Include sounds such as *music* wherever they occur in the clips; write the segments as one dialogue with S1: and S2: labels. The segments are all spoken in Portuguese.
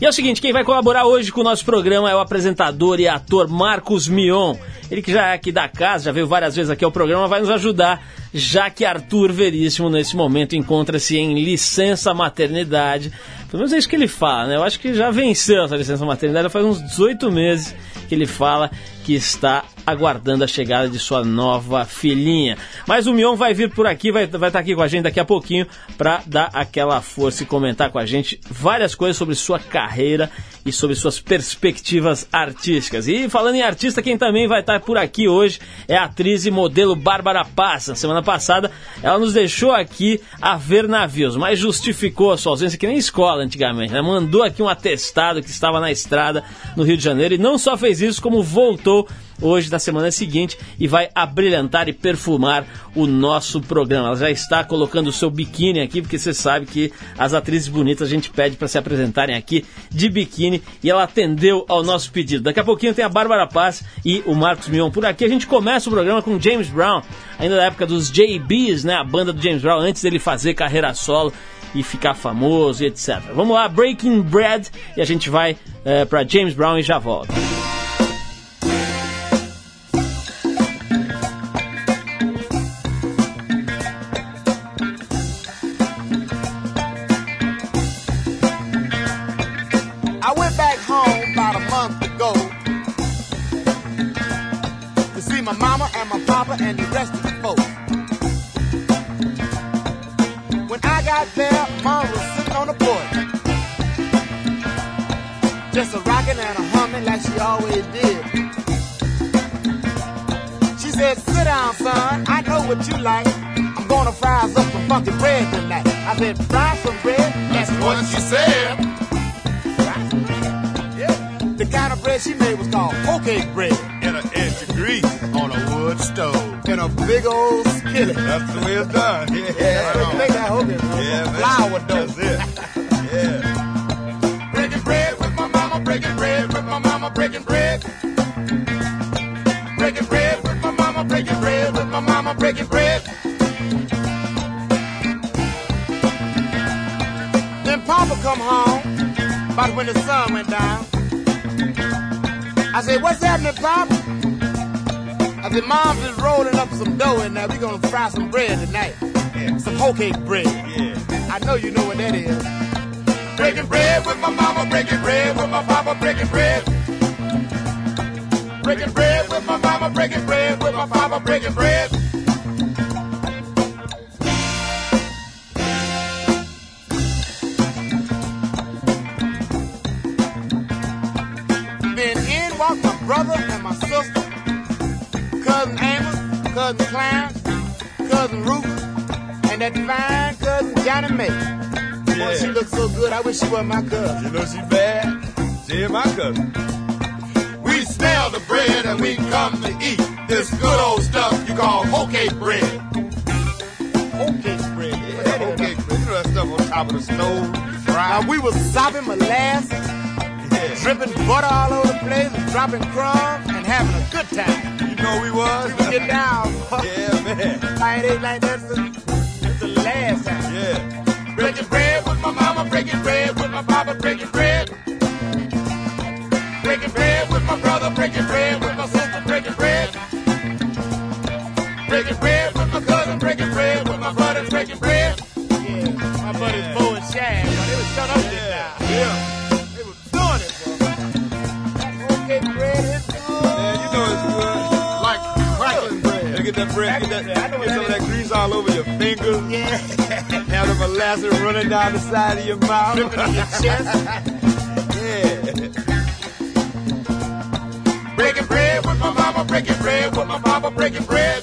S1: E é o seguinte, quem vai colaborar hoje com o nosso programa é o apresentador e ator Marcos Mion. Ele que já é aqui da casa, já veio várias vezes aqui ao programa, vai nos ajudar, já que Arthur Veríssimo, nesse momento, encontra-se em licença maternidade. Pelo menos é isso que ele fala, né? Eu acho que já venceu essa licença maternidade, faz uns 18 meses que ele fala que está aguardando a chegada de sua nova filhinha. Mas o Mion vai vir por aqui, vai, vai estar aqui com a gente daqui a pouquinho para dar aquela força e comentar com a gente várias coisas sobre sua carreira e sobre suas perspectivas artísticas. E falando em artista, quem também vai estar por aqui hoje é a atriz e modelo Bárbara Paz. Na semana passada, ela nos deixou aqui a ver navios, mas justificou a sua ausência que nem escola antigamente. Ela mandou aqui um atestado que estava na estrada no Rio de Janeiro e não só fez isso, como voltou hoje da semana seguinte e vai abrilhantar e perfumar o nosso programa. Ela já está colocando o seu biquíni aqui, porque você sabe que as atrizes bonitas a gente pede para se apresentarem aqui de biquíni e ela atendeu ao nosso pedido. Daqui a pouquinho tem a Bárbara Paz e o Marcos Mion por aqui. A gente começa o programa com James Brown, ainda da época dos JBs, né? A banda do James Brown, antes dele fazer carreira solo e ficar famoso e etc. Vamos lá, Breaking Bread, e a gente vai é, para James Brown e já volta.
S2: She always did. She said, sit down, son, I know what you like. I'm gonna fry up some funky bread tonight. I said, fry some bread?
S3: That's what she said.
S2: Yeah. The kind of bread she made was called cake bread.
S3: In an inch of grease on a wood stove
S2: in a big old skillet.
S3: That's the way it's done.
S2: Yeah, yeah. make that hoagie.
S3: Yeah, man.
S2: Flour dough.
S3: That's it. Breaking bread. Breaking bread with my mama, breaking bread with my mama, breaking bread.
S2: Then Papa come home about when the sun went down. I said, what's happening, Papa? I said, Mom is rolling up some dough in there. We're gonna fry some bread tonight. Yeah. Some whole cake bread.
S3: Yeah.
S2: I know you know what that is.
S3: Breaking bread with my mama, breaking bread with my papa, breaking bread. Breaking bread with my mama, breaking bread with my papa, breaking bread.
S2: Then in walked my brother and my sister cousin Amos, cousin Clarence, cousin Ruth, and that fine cousin Johnny May. Yeah. Boy, she looks so good, I wish she was my cousin.
S3: You know she bad? She ain't my cousin. Smell the bread and we come to eat this good old stuff you call hoe cake bread.
S2: Hoe cake bread,
S3: yeah. Hoe cake bread. You know that stuff on top of the stove, fried.
S2: Now we was sopping molasses, yeah. dripping butter all over the place, dropping crumbs, and having a good time You
S3: know we was.
S2: We get down. *laughs*
S3: yeah, man.
S2: I ain't like that since the last time.
S3: Yeah. Breaking bread with my mama, breaking bread with my papa, breaking bread. Breaking bread molasses running down the side of your mouth.
S2: Your chest.
S3: yeah. Breaking bread with my mama, breaking bread with my mama, breaking bread.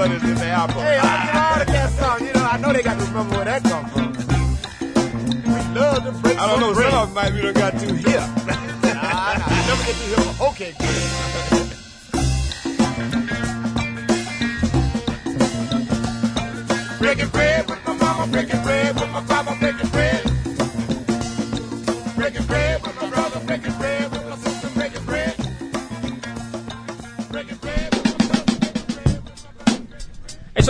S3: With your other buddies in the album.
S2: Hey, I'm give all the cats some. You know, I know they got to remember where that come from. We love to break
S3: I don't know,
S2: some
S3: of them might be done got too hip.
S2: Nah, nah, never get to hear from okay. Breaking bread with my mama, breaking bread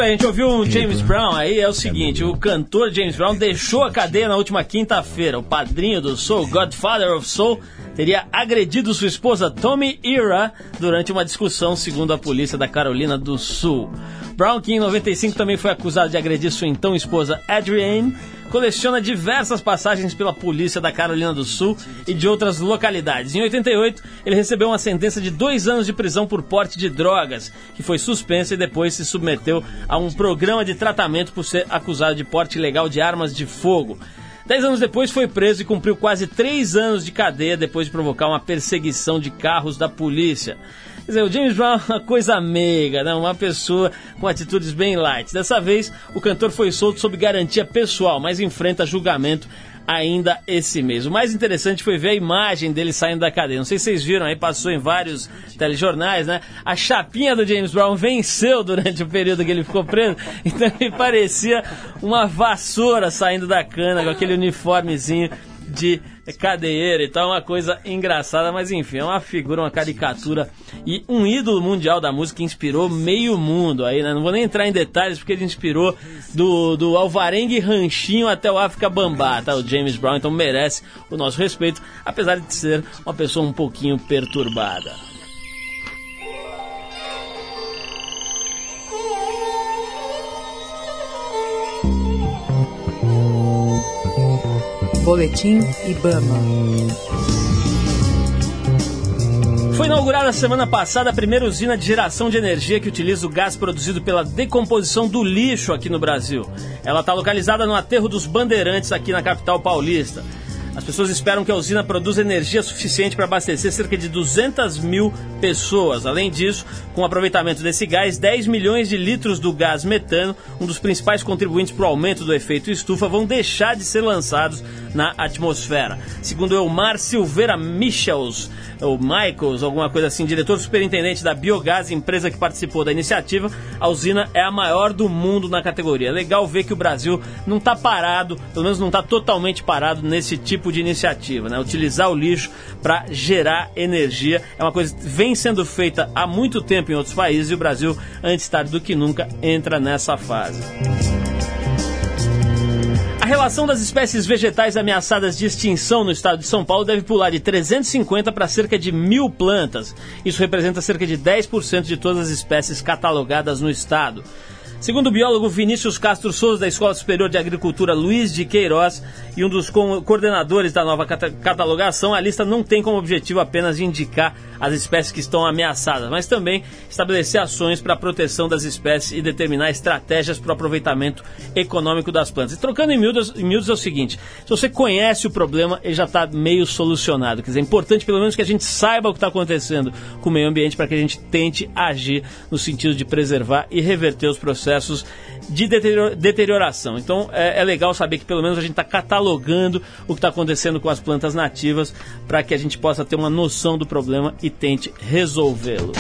S1: isso aí, a gente ouviu um James Brown aí, é o seguinte, o cantor James Brown deixou a cadeia na última quinta-feira. O padrinho do Soul, Godfather of Soul, teria agredido sua esposa Tommy Ira durante uma discussão, segundo a polícia da Carolina do Sul. Brown, que em 95 também foi acusado de agredir sua então esposa Adrienne, coleciona diversas passagens pela polícia da Carolina do Sul e de outras localidades. Em 88, ele recebeu uma sentença de dois anos de prisão por porte de drogas, que foi suspensa e depois se submeteu a um programa de tratamento por ser acusado de porte ilegal de armas de fogo. Dez anos depois foi preso e cumpriu quase três anos de cadeia depois de provocar uma perseguição de carros da polícia. Quer dizer, o James Brown é uma coisa meiga, né? uma pessoa com atitudes bem light. Dessa vez, o cantor foi solto sob garantia pessoal, mas enfrenta julgamento ainda esse mês. O mais interessante foi ver a imagem dele saindo da cadeia. Não sei se vocês viram, aí passou em vários telejornais, né? A chapinha do James Brown venceu durante o período que ele ficou preso, *laughs* então ele parecia uma vassoura saindo da cana com aquele uniformezinho de cadeieiro e tal, uma coisa engraçada, mas enfim, é uma figura, uma caricatura e um ídolo mundial da música que inspirou meio mundo aí, né? Não vou nem entrar em detalhes porque ele inspirou do, do Alvarengue Ranchinho até o África Bambá, tá? O James Brown, então merece o nosso respeito, apesar de ser uma pessoa um pouquinho perturbada.
S4: Boletim Ibama.
S1: Foi inaugurada semana passada a primeira usina de geração de energia que utiliza o gás produzido pela decomposição do lixo aqui no Brasil. Ela está localizada no aterro dos Bandeirantes, aqui na capital paulista. As pessoas esperam que a usina produza energia suficiente para abastecer cerca de 200 mil pessoas. Além disso, com o aproveitamento desse gás, 10 milhões de litros do gás metano, um dos principais contribuintes para o aumento do efeito estufa, vão deixar de ser lançados na atmosfera. Segundo Elmar Silveira Michels, ou Michaels, alguma coisa assim, diretor superintendente da Biogás, empresa que participou da iniciativa, a usina é a maior do mundo na categoria. É legal ver que o Brasil não está parado, pelo menos não está totalmente parado nesse tipo de iniciativa, né? Utilizar o lixo para gerar energia é uma coisa que vem sendo feita há muito tempo em outros países e o Brasil, antes tarde do que nunca, entra nessa fase. A relação das espécies vegetais ameaçadas de extinção no estado de São Paulo deve pular de 350 para cerca de mil plantas. Isso representa cerca de 10% de todas as espécies catalogadas no estado. Segundo o biólogo Vinícius Castro Souza, da Escola Superior de Agricultura Luiz de Queiroz, e um dos co- coordenadores da nova cata- catalogação, a lista não tem como objetivo apenas indicar as espécies que estão ameaçadas, mas também estabelecer ações para a proteção das espécies e determinar estratégias para o aproveitamento econômico das plantas. E trocando em miúdos, em miúdos é o seguinte: se você conhece o problema, ele já está meio solucionado. Quer dizer, é importante pelo menos que a gente saiba o que está acontecendo com o meio ambiente para que a gente tente agir no sentido de preservar e reverter os processos de deterioro- deterioração. Então é, é legal saber que pelo menos a gente está catalogando o que está acontecendo com as plantas nativas para que a gente possa ter uma noção do problema e tente resolvê-lo.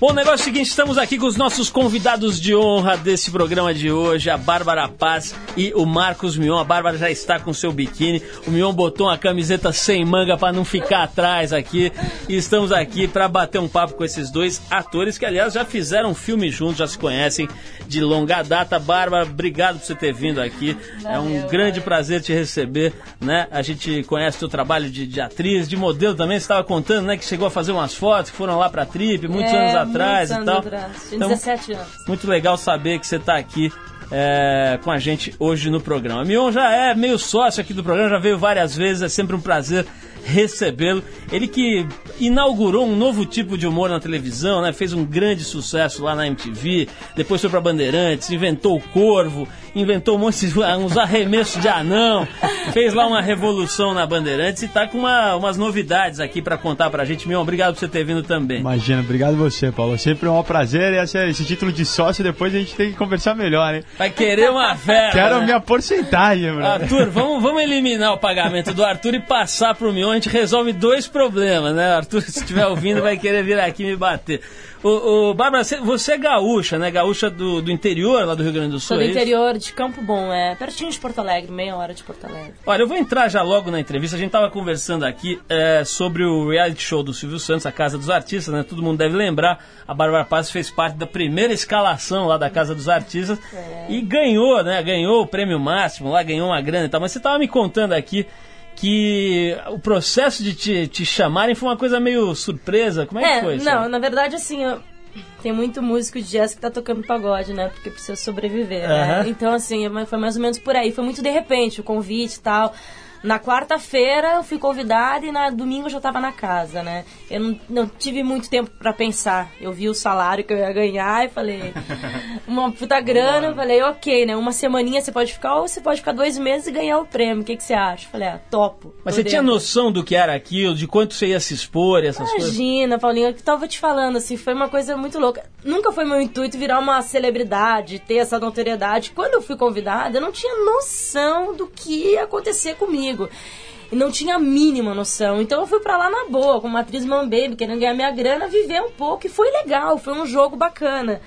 S1: Bom, o negócio é o seguinte, estamos aqui com os nossos convidados de honra desse programa de hoje, a Bárbara Paz e o Marcos Mion. A Bárbara já está com seu biquíni, o Mion botou uma camiseta sem manga para não ficar atrás aqui. E estamos aqui para bater um papo com esses dois atores que, aliás, já fizeram um filme juntos, já se conhecem de longa data. Bárbara, obrigado por você ter vindo aqui. é um grande prazer te receber, né? A gente conhece o teu trabalho de, de atriz, de modelo também. Você estava contando, né, que chegou a fazer umas fotos que foram lá para a Trip muitos
S5: É,
S1: anos atrás e tal.
S5: atrás. Tinha
S1: Então,
S5: 17 anos.
S1: muito legal saber que você está aqui é, com a gente hoje no programa. Mion já é meio sócio aqui do programa, já veio várias vezes, é sempre um prazer recebê-lo. Ele que inaugurou um novo tipo de humor na televisão, né? Fez um grande sucesso lá na MTV, depois foi para Bandeirantes, inventou o Corvo inventou um monte de, *laughs* uns arremessos de anão, fez lá uma revolução na Bandeirantes e tá com uma, umas novidades aqui para contar pra gente. Meu, obrigado por você ter vindo também.
S4: Imagina, obrigado você, Paulo. Sempre um prazer e esse, esse título de sócio depois a gente tem que conversar melhor, hein?
S1: Vai querer uma festa. *laughs*
S4: Quero
S1: né?
S4: minha porcentagem, mano.
S1: Arthur, vamos, vamos eliminar o pagamento do Arthur e passar pro Mion. A gente resolve dois problemas, né? Arthur, se estiver ouvindo, vai querer vir aqui me bater. O, o Bárbara, você é gaúcha, né? Gaúcha do, do interior, lá do Rio Grande do Sul.
S5: Sou do
S1: é
S5: interior de Campo Bom, é pertinho de Porto Alegre, meia hora de Porto Alegre.
S1: Olha, eu vou entrar já logo na entrevista. A gente estava conversando aqui é, sobre o reality show do Silvio Santos, a Casa dos Artistas, né? Todo mundo deve lembrar. A Bárbara Paz fez parte da primeira escalação lá da Casa dos Artistas é. e ganhou, né? Ganhou o prêmio máximo lá, ganhou uma grana e tal. Mas você estava me contando aqui que o processo de te, te, chamarem foi uma coisa meio surpresa. Como é, é que foi?
S5: Não, sabe? na verdade, assim, eu, tem muito músico de jazz que tá tocando pagode, né? Porque precisa sobreviver, né? Então, assim, foi mais ou menos por aí. Foi muito de repente o convite e tal. Na quarta-feira eu fui convidada e na domingo eu já estava na casa, né? Eu não, não tive muito tempo para pensar. Eu vi o salário que eu ia ganhar e falei, *laughs* uma puta grana, eu falei, ok, né? Uma semaninha você pode ficar ou você pode ficar dois meses e ganhar o prêmio. O que, que você acha? Eu falei, ah, topo.
S1: Mas você dentro. tinha noção do que era aquilo, de quanto você ia se expor, essas
S5: Imagina,
S1: coisas?
S5: Imagina, Paulinho, que tava te falando, assim, foi uma coisa muito louca. Nunca foi meu intuito virar uma celebridade, ter essa notoriedade. Quando eu fui convidada, eu não tinha noção do que ia acontecer comigo comigo. E não tinha a mínima noção. Então eu fui para lá na boa, como atriz man baby, querendo ganhar minha grana, viver um pouco. E foi legal, foi um jogo bacana.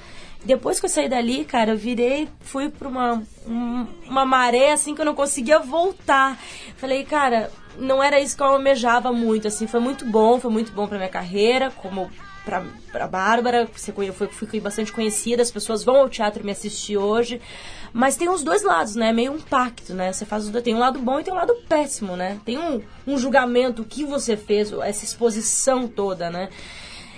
S5: Depois que eu saí dali, cara, eu virei, fui pra uma, uma maré assim que eu não conseguia voltar. Falei, cara, não era isso que eu almejava muito, assim, foi muito bom, foi muito bom pra minha carreira, como pra, pra Bárbara, você foi, fui bastante conhecida, as pessoas vão ao teatro me assistir hoje. Mas tem os dois lados, né? Meio um pacto, né? Você faz tem um lado bom e tem um lado péssimo, né? Tem um, um julgamento que você fez, essa exposição toda, né?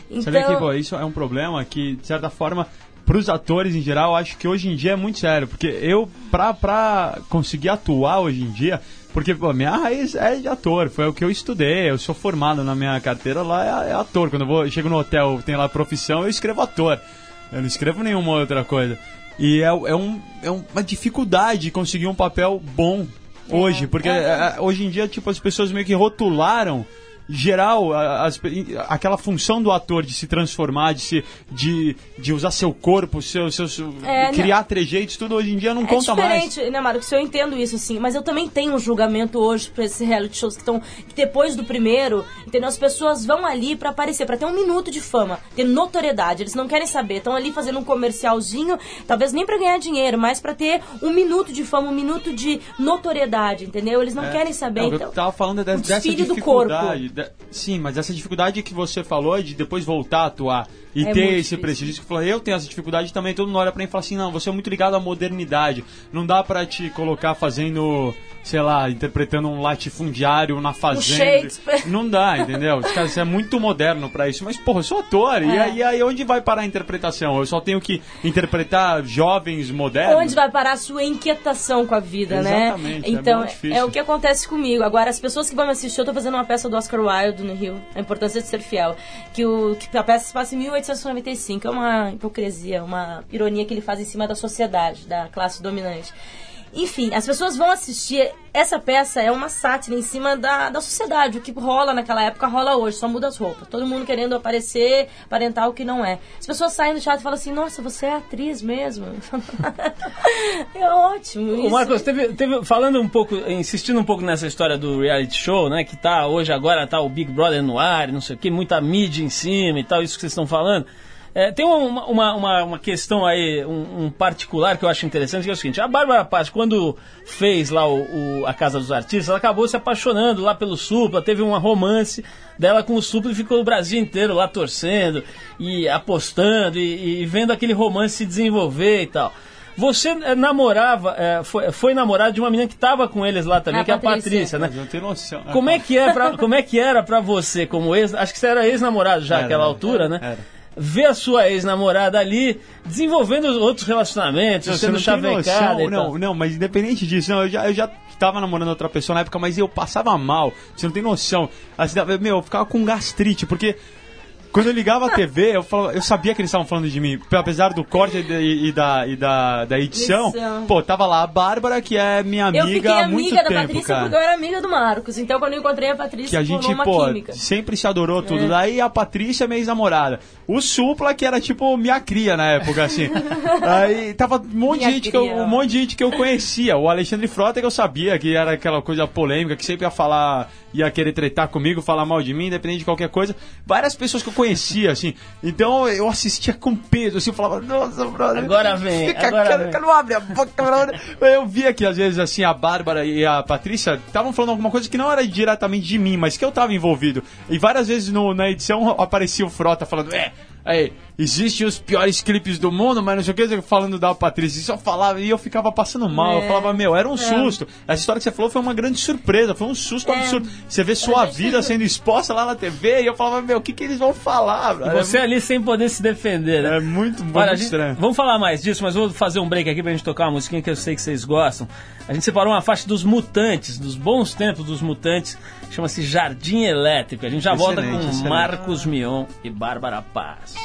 S4: Então... Você vê que, pô, isso é um problema que, de certa forma, para os atores em geral, eu acho que hoje em dia é muito sério. Porque eu, pra, pra conseguir atuar hoje em dia, porque pô, minha raiz é de ator, foi o que eu estudei, eu sou formado na minha carteira lá, é, é ator. Quando eu vou, chego no hotel, tem lá profissão, eu escrevo ator. Eu não escrevo nenhuma outra coisa. E é, é, um, é uma dificuldade conseguir um papel bom hoje, é, porque é. hoje em dia, tipo, as pessoas meio que rotularam geral, as, aquela função do ator de se transformar, de, se, de, de usar seu corpo, seu, seu, é, criar não. trejeitos, tudo hoje em dia não é conta mais.
S5: É diferente, né, Marcos? Eu entendo isso, sim, mas eu também tenho um julgamento hoje para esses reality shows que estão. depois do primeiro, entendeu? As pessoas vão ali para aparecer, para ter um minuto de fama, ter notoriedade. Eles não querem saber, estão ali fazendo um comercialzinho, talvez nem para ganhar dinheiro, mas para ter um minuto de fama, um minuto de notoriedade, entendeu? Eles não é. querem saber.
S4: Não,
S5: então,
S4: eu tava falando dessa, dessa dificuldade. Sim, mas essa dificuldade que você falou de depois voltar a atuar e é ter esse prestígio, que falou, eu tenho essa dificuldade também, todo mundo olha pra mim e fala assim, não, você é muito ligado à modernidade, não dá pra te colocar fazendo, sei lá, interpretando um latifundiário na fazenda. Não dá, entendeu? Cara, você é muito moderno pra isso, mas, porra, eu sou ator, é. e, aí, aí onde vai parar a interpretação? Eu só tenho que interpretar jovens modernos?
S5: Onde vai parar a sua inquietação com a vida,
S4: Exatamente,
S5: né?
S4: Exatamente,
S5: é então, é, é, o que acontece comigo. Agora, as pessoas que vão me assistir, eu tô fazendo uma peça do Oscar Wilde no Rio, a importância de ser fiel, que, o, que a peça se passa em 1895, é uma hipocrisia, uma ironia que ele faz em cima da sociedade, da classe dominante. Enfim, as pessoas vão assistir. Essa peça é uma sátira em cima da, da sociedade. O que rola naquela época rola hoje, só muda as roupas. Todo mundo querendo aparecer, aparentar o que não é. As pessoas saem do teatro e falam assim: Nossa, você é atriz mesmo. *laughs* é ótimo.
S1: Isso. O Marcos, teve, teve, falando um pouco, insistindo um pouco nessa história do reality show, né? Que tá hoje, agora tá o Big Brother no ar, não sei o que, muita mídia em cima e tal, isso que vocês estão falando. É, tem uma, uma, uma, uma, questão aí, um, um, particular que eu acho interessante, que é o seguinte, a Bárbara Paz, quando fez lá o, o, a Casa dos Artistas, ela acabou se apaixonando lá pelo Supla, teve um romance dela com o Supla e ficou o Brasil inteiro lá torcendo e apostando e, e vendo aquele romance se desenvolver e tal. Você é, namorava, é, foi, foi namorado de uma menina que estava com eles lá também, a que é a Patrícia, né?
S4: Não tenho noção.
S1: Como é que, é pra, como é que era para você como ex? Acho que você era ex-namorado já naquela altura,
S4: era,
S1: né?
S4: Era
S1: ver a sua ex-namorada ali desenvolvendo outros relacionamentos, não, sendo chavecada.
S4: Não, não, mas independente disso, não, eu já, eu já tava namorando outra pessoa na época, mas eu passava mal. Você não tem noção. Assim, meu, eu ficava com gastrite, porque Quando eu ligava a TV, eu, falava, eu sabia que eles estavam falando de mim. Apesar do corte e, e da, e da, da edição, pô, tava lá a Bárbara, que é minha amiga
S5: Eu fiquei
S4: há muito
S5: amiga da
S4: tempo,
S5: Patrícia
S4: cara.
S5: porque eu era amiga do Marcos. Então quando eu encontrei a Patrícia,
S4: Que a gente,
S5: uma
S4: pô,
S5: química.
S4: sempre se adorou tudo.
S5: É.
S4: Daí a Patrícia, minha ex-namorada. O Supla, que era tipo minha cria na época, assim. *laughs* Aí tava um monte, de gente que eu, um monte de gente que eu conhecia. O Alexandre Frota, que eu sabia que era aquela coisa polêmica, que sempre ia falar, ia querer tretar comigo, falar mal de mim, independente de qualquer coisa. Várias pessoas que eu conhecia, assim. Então eu assistia com peso, assim, eu falava, nossa, brother.
S1: Agora vem,
S4: Fica
S1: agora vem.
S4: não abre a boca, brother. Eu via que às vezes, assim, a Bárbara e a Patrícia estavam falando alguma coisa que não era diretamente de mim, mas que eu tava envolvido. E várias vezes no- na edição aparecia o Frota falando, é. Aí, existem os piores clipes do mundo, mas não sei o que, falando da Patrícia. Isso eu falava e eu ficava passando mal. Eu
S5: É.
S4: falava, meu, era um susto. Essa história que você falou foi uma grande surpresa, foi um susto
S5: É.
S4: absurdo. Você vê sua vida sendo exposta lá na TV e eu falava, meu, o que, que eles vão falar?
S1: E
S4: brother?
S1: você ali sem poder se defender, né?
S4: É muito, muito
S1: Olha, a gente-
S4: estranho.
S1: vamos falar mais disso, mas vou fazer um break aqui pra gente tocar uma musiquinha que eu sei que vocês gostam. A gente separou uma faixa dos Mutantes, dos bons tempos dos Mutantes, chama-se Jardim Elétrico. A gente já volta
S4: Excelente,
S1: com
S4: excelente.
S1: Marcos Mion e Bárbara Paz.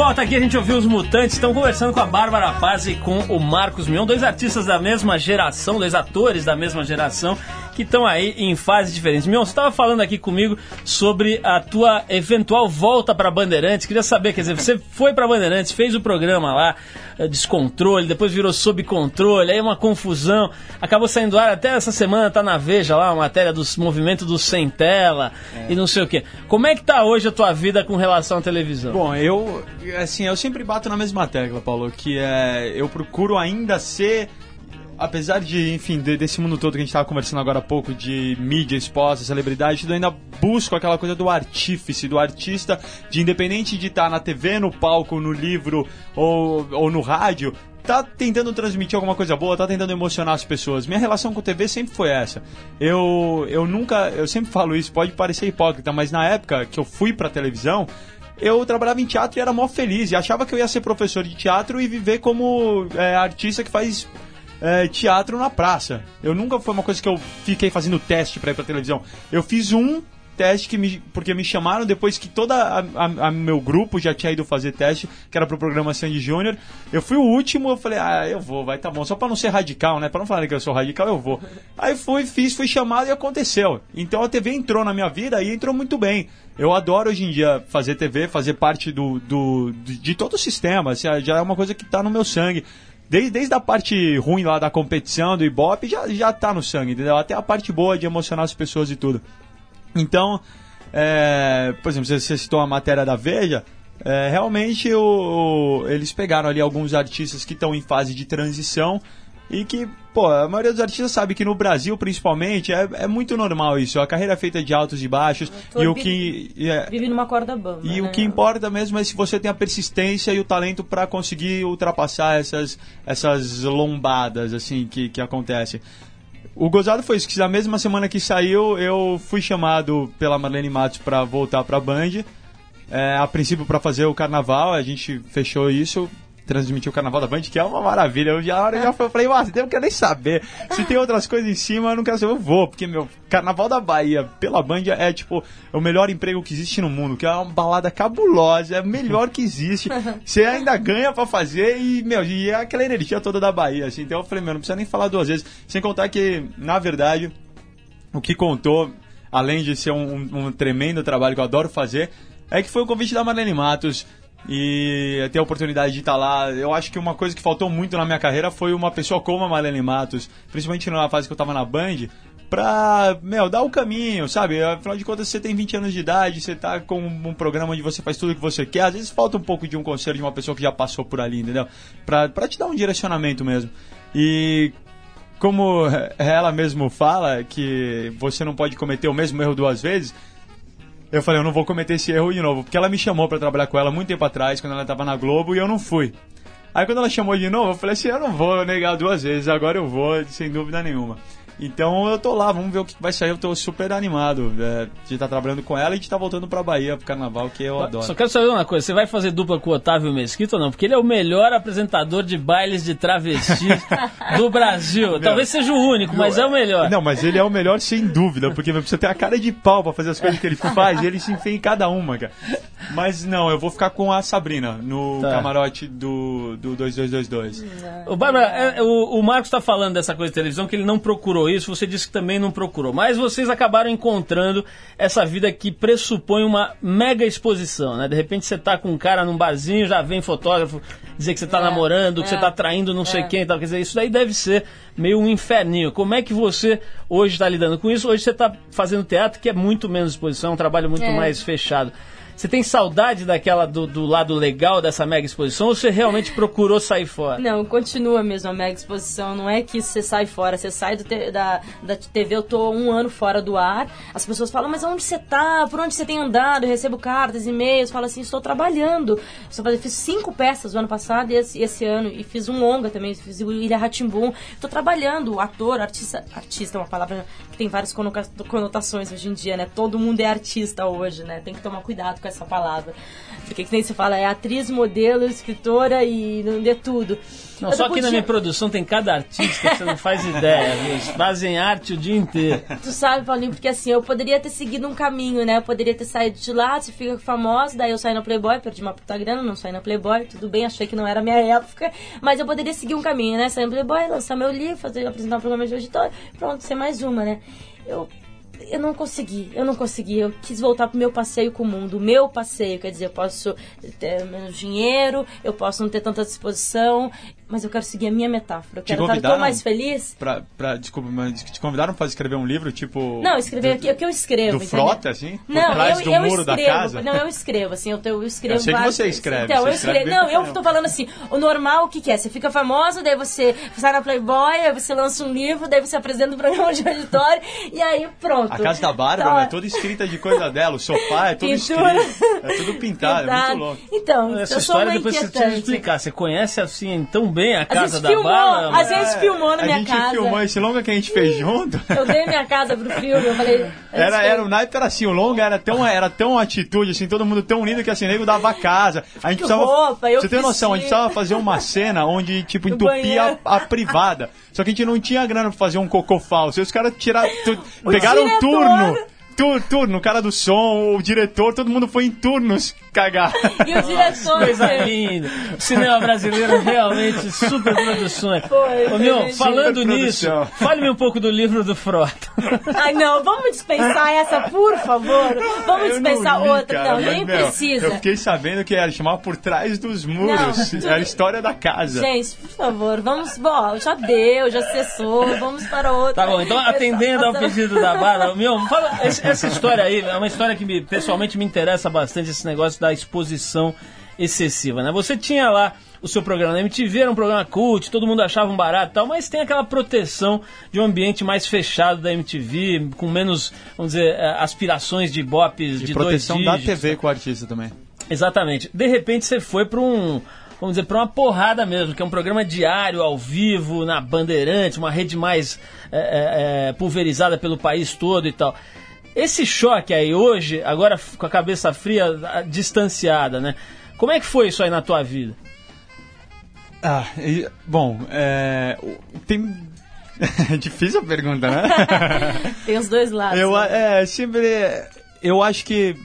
S1: Volta aqui, a gente ouviu os Mutantes. Estão conversando com a Bárbara Paz e com o Marcos Mion, dois artistas da mesma geração, dois atores da mesma geração, que estão aí em fases diferentes. Mion, você estava falando aqui comigo sobre a tua eventual volta para Bandeirantes. Queria saber, quer dizer, você foi para Bandeirantes, fez o programa lá, eh, descontrole, depois virou sob controle, aí uma confusão. Acabou saindo do ar até essa semana, tá na Veja lá, uma matéria dos movimentos do Sem Tela e não sei o quê. Como é que tá hoje a tua vida com relação à televisão?
S4: Bom, eu assim, eu sempre bato na mesma tecla, Paulo, que é eu procuro ainda ser apesar de, enfim, de- desse mundo todo que a gente estava conversando agora há pouco, de mídia exposta, celebridade, eu ainda busco aquela coisa do artífice, do artista, de independente de estar na TV, no palco, no livro ou, ou no rádio, tá tentando transmitir alguma coisa boa, tá tentando emocionar as pessoas. Minha relação com TV sempre foi essa. Eu, eu nunca, eu sempre falo isso, pode parecer hipócrita, mas na época que eu fui pra televisão, eu trabalhava em teatro e era mó feliz. E achava que eu ia ser professor de teatro e viver como é, artista que faz é, teatro na praça. Eu nunca foi uma coisa que eu fiquei fazendo teste pra ir pra televisão. Eu fiz um teste que me, porque me chamaram depois que toda a, meu grupo já tinha ido fazer teste, que era pro programa Sandy Júnior. Eu fui o último, eu falei, ah, eu vou, vai, tá bom. Só pra não ser radical, né? Pra não falar que eu sou radical, eu vou. Aí fui, fiz, fui chamado e aconteceu. Então a TV entrou na minha vida e entrou muito bem. Eu adoro hoje em dia fazer TV, fazer parte do, do, de, de todo o sistema. assim, já é uma coisa que tá no meu sangue. Desde, desde a parte ruim lá da competição, do Ibope, já, já tá no sangue, entendeu? Até a parte boa de emocionar as pessoas e tudo. Então, é, por exemplo, você, citou a matéria da Veja, é, realmente o, o- eles pegaram ali alguns artistas que estão em fase de transição e que, pô, a maioria dos artistas sabe que no Brasil, principalmente, é, é muito normal isso. A carreira é feita de altos e baixos e o que... é-
S5: Vive numa corda bamba.
S4: e
S5: né?
S4: o que importa mesmo é se você tem a persistência e o talento para conseguir ultrapassar essas, essas lombadas assim que, que acontecem. O gozado foi isso, que na mesma semana que saiu, eu fui chamado pela Marlene Matos para voltar para Band. É, a princípio para fazer o carnaval, a gente fechou isso, transmitiu o carnaval da Band, que é uma maravilha. Eu já, eu já falei, nossa, eu não quero nem saber. Se tem outras coisas em cima, eu não quero saber, eu vou, porque meu carnaval da Bahia pela Band é tipo o melhor emprego que existe no mundo, que é uma balada cabulosa, é o melhor que existe. *laughs* Você ainda ganha pra fazer e, meu, e é aquela energia toda da Bahia, assim. Então eu falei, meu, não precisa nem falar duas vezes. Sem contar que, na verdade, o que contou, além de ser um, um- um tremendo trabalho que eu adoro fazer, é que foi o convite da Marlene Matos e ter a oportunidade de estar lá. Eu acho que uma coisa que faltou muito na minha carreira foi uma pessoa como a Marlene Matos, principalmente na fase que eu tava na Band, pra, meu, dar o caminho, sabe? Afinal de contas, você tem 20 anos de idade, você tá com um programa onde você faz tudo o que você quer. Às vezes falta um pouco de um conselho de uma pessoa que já passou por ali, entendeu? Pra, pra te dar um direcionamento mesmo. E como *laughs* ela mesmo fala que você não pode cometer o mesmo erro duas vezes, eu falei, eu não vou cometer esse erro de novo, porque ela me chamou pra trabalhar com ela muito tempo atrás, quando ela tava na Globo, e eu não fui. Aí quando ela chamou de novo, eu falei assim, eu não vou negar duas vezes, agora eu vou, sem dúvida nenhuma. Então eu tô lá, vamos ver o que vai sair, eu tô super animado é, de estar trabalhando com ela e de estar voltando pra Bahia pro carnaval, que eu adoro.
S1: Só quero saber uma coisa, você vai fazer dupla com o Otávio Mesquita ou não? Porque ele é o melhor apresentador de bailes de travestis *laughs* do Brasil. Talvez seja o único, mas é o melhor.
S4: Não, mas ele é o melhor sem dúvida, porque você tem a cara de pau pra fazer as coisas que ele faz e ele se enfia em cada uma, cara. Mas não, eu vou ficar com a Sabrina no
S1: Tá.
S4: camarote do, do 2222.
S1: O Bárbara, é, é, o, o Marcos está falando dessa coisa de televisão, que ele não procurou isso, você disse que também não procurou. Mas vocês acabaram encontrando essa vida que pressupõe uma mega exposição, né? De repente você tá com um cara num barzinho, já vem fotógrafo dizer que você tá
S5: É,
S1: namorando, que
S5: é,
S1: você tá traindo não sei
S5: é.
S1: quem e tal. Quer dizer, isso daí deve ser meio um inferninho. Como é que você hoje está lidando com isso? Hoje você está fazendo teatro, que é muito menos exposição, um trabalho muito
S5: É.
S1: mais fechado. Você tem saudade daquela do, do lado legal dessa mega exposição ou você realmente procurou sair fora?
S5: Não, continua mesmo a mega exposição. Não é que você sai fora, você sai te- da, da TV, eu tô um ano fora do ar. As pessoas falam, mas onde você tá? Por onde você tem andado? Eu recebo cartas, e-mails, falo assim, estou trabalhando. Fazendo- fiz cinco peças o ano passado e esse, esse ano. E fiz um longa também, fiz o Ilha Ratimbum. Estou trabalhando, ator, artista. Artista é uma palavra que tem várias conotações hoje em dia, né? Todo mundo é artista hoje, né? Tem que tomar cuidado com essa palavra. Porque que nem se fala, é atriz, modelo, escritora e não dê tudo.
S1: Não,
S5: Eu
S1: só aqui na
S5: podia-
S1: minha produção tem cada artista que você não faz ideia. *laughs* Eles fazem arte o dia inteiro.
S5: Tu sabe, Paulinho, porque assim, eu poderia ter seguido um caminho, né? Eu poderia ter saído de lá, se fica famosa, daí eu saí na Playboy, perdi uma puta grana, não saí na Playboy, tudo bem, achei que não era a minha época, mas eu poderia seguir um caminho, né? Sair na Playboy, lançar meu livro, fazer, apresentar um programa de auditório, pronto, ser mais uma, né? Eu eu não consegui, eu não consegui. Eu quis voltar pro meu passeio com o mundo. O meu passeio, quer dizer, eu posso ter menos dinheiro, eu posso não ter tanta disposição, mas eu quero seguir a minha metáfora. Eu
S4: Te
S5: quero estar tão mais feliz.
S4: Pra, pra, desculpa, mas te convidaram pra escrever um livro, tipo...
S5: Não, escrever aqui, o que eu escrevo.
S4: Do? Frota, assim? Por
S5: Não,
S4: trás
S5: eu,
S4: do
S5: eu
S4: muro da
S5: escrevo.
S4: casa?
S5: Não, eu escrevo, assim, eu, eu escrevo
S4: Eu sei que você escreve,
S5: Então,
S4: você
S5: eu
S4: escreve
S5: escrevo. Não, eu tô falando assim, o normal, o que, que é? Você fica famosa, daí você sai na Playboy, aí você lança um livro, daí você apresenta um programa de auditório, e aí pronto.
S4: A casa da Bárbara
S5: Então,
S4: é toda escrita de coisa dela, o sofá é todo
S5: Pintura.
S4: escrito, é tudo pintado, é muito louco.
S5: Então,
S1: Essa
S5: eu sou
S1: história
S5: uma
S1: depois você precisa explicar. Você conhece assim tão bem a
S5: A
S1: casa
S5: gente
S1: da
S5: filmou,
S1: Bárbara?
S5: a
S1: mas-
S5: gente filmou na
S4: a
S5: minha
S4: gente
S5: casa.
S4: filmou esse longa que a gente fez junto.
S5: Eu dei minha casa pro filme, eu falei... *laughs*
S4: Era, era, o naipe era assim, o longa era tão, era tão atitude, assim, todo mundo tão unido que assim, nego dava a casa. A gente precisava.
S5: roupa, eu
S4: você tem noção, a gente precisava fazer uma cena onde, tipo, entupia a, a privada. Só que a gente não tinha grana pra fazer um cocô falso. E os caras tiraram. tu- pegaram um
S5: diretor.
S4: turno. Tur, turno, o cara do som, o diretor, todo mundo foi em turnos cagar. *laughs*
S5: E o diretor...
S1: Coisa linda. O cinema brasileiro realmente super produções.
S5: Foi,
S1: Ô, meu, falando nisso, fale-me um pouco do livro do Frota.
S5: Ai, não, vamos dispensar essa, por favor. Vamos
S4: Eu
S5: dispensar
S4: li,
S5: outra.
S4: cara,
S5: não,
S4: mas,
S5: nem
S4: meu,
S5: precisa.
S4: Eu fiquei sabendo que era chamar por trás dos muros.
S5: Não,
S4: Era a história da casa.
S5: Gente, por favor, vamos. Bom, já deu, já cessou, vamos para outra.
S1: Tá bom, então atendendo ao pedido da Bárbara, meu, fala, essa história aí é uma história que me, pessoalmente me interessa bastante, esse negócio da exposição excessiva, né? Você tinha lá o seu programa na MTV, era um programa cult, todo mundo achava um barato e tal, mas tem aquela proteção de um ambiente mais fechado da MTV, com menos, vamos dizer, eh, aspirações de bopes
S4: E
S1: de
S4: proteção
S1: dois
S4: da TV com o artista também.
S1: Exatamente. De repente você foi para um, vamos dizer, para uma porrada mesmo, que é um programa diário, ao vivo, na Bandeirantes, uma rede mais é, é, pulverizada pelo país todo e tal. Esse choque aí hoje, agora com a cabeça fria, distanciada, né? Como é que foi isso aí na tua vida?
S4: Ah, e- bom, é, tem. *laughs* É difícil a pergunta, né? *laughs*
S5: Tem os dois lados.
S4: eu,
S5: né?
S4: é, sempre. Eu acho que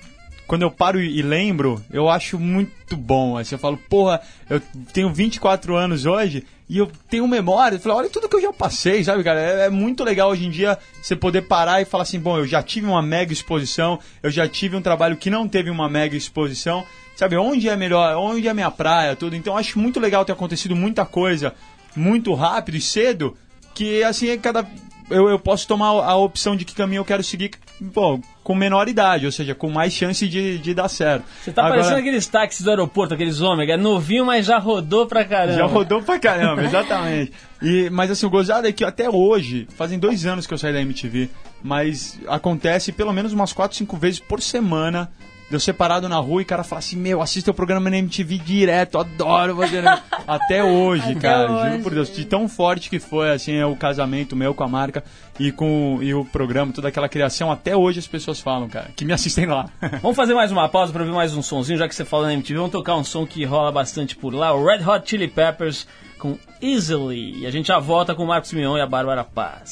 S4: quando eu paro e lembro, eu acho muito bom. Assim, eu falo, porra, eu tenho 24 anos hoje e eu tenho memória. Eu falo, olha tudo que eu já passei, sabe, cara? É, é muito legal hoje em dia você poder parar e falar assim, bom, eu já tive uma mega exposição, eu já tive um trabalho que não teve uma mega exposição. Sabe, onde é melhor, onde é minha praia, tudo. Então acho muito legal ter acontecido muita coisa muito rápido e cedo, que assim é cada. Eu, eu posso tomar a opção de que caminho eu quero seguir pô, com menor idade, ou seja, com mais chance de, de dar certo.
S1: Você tá
S4: Agora-
S1: parecendo aqueles táxis do aeroporto, aqueles ômega, é novinho, mas já rodou pra caramba.
S4: Já rodou pra caramba, exatamente. E, mas assim, o gozado é que até hoje, fazem dois anos que eu saí da MTV, mas acontece pelo menos umas 4, 5 vezes por semana. De eu ser parado na rua e o cara fala assim: Meu, assista o programa na MTV direto, adoro você. né?" *laughs* Até hoje,
S5: Até
S4: cara,
S5: hoje.
S4: juro por Deus. De tão forte que foi, assim, é o casamento meu com a marca e com e o programa, toda aquela criação, até hoje as pessoas falam, cara, que me assistem lá. *laughs*
S1: Vamos fazer mais uma pausa pra ouvir mais um sonzinho, já que você fala na MTV. Vamos tocar um som que rola bastante por lá, o Red Hot Chili Peppers com Easily. E a gente já volta com o Marcos Mion e a Bárbara Paz.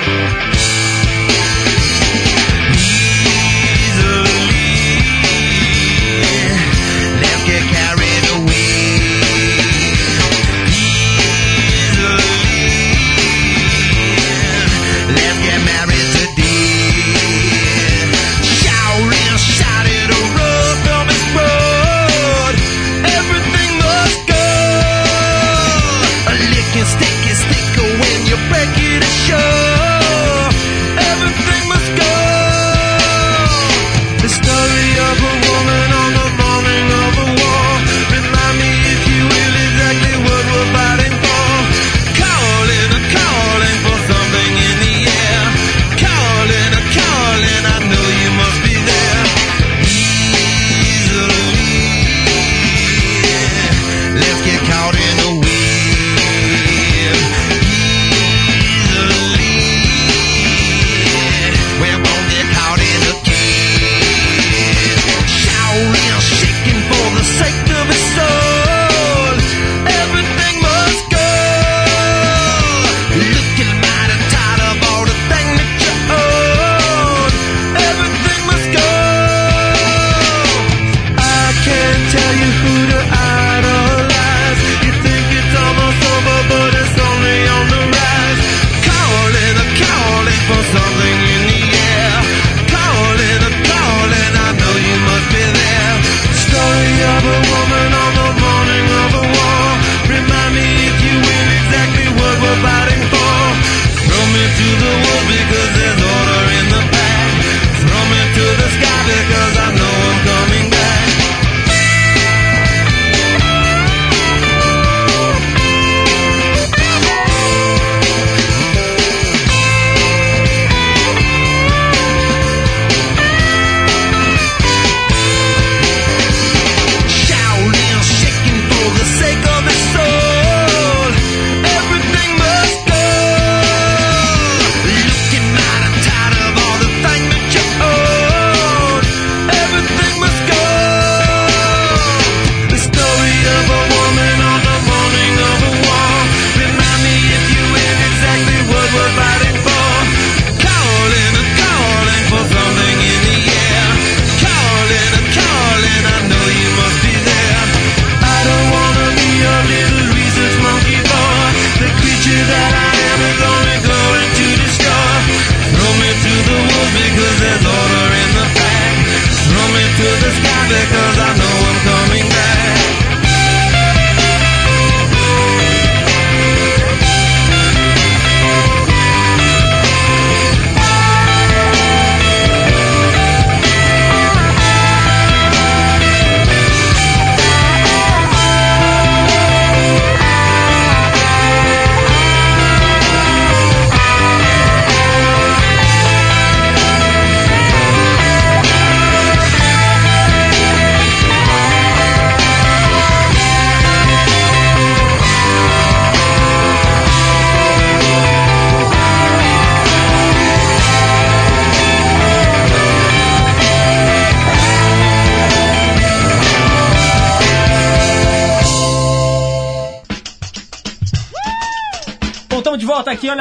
S6: Easily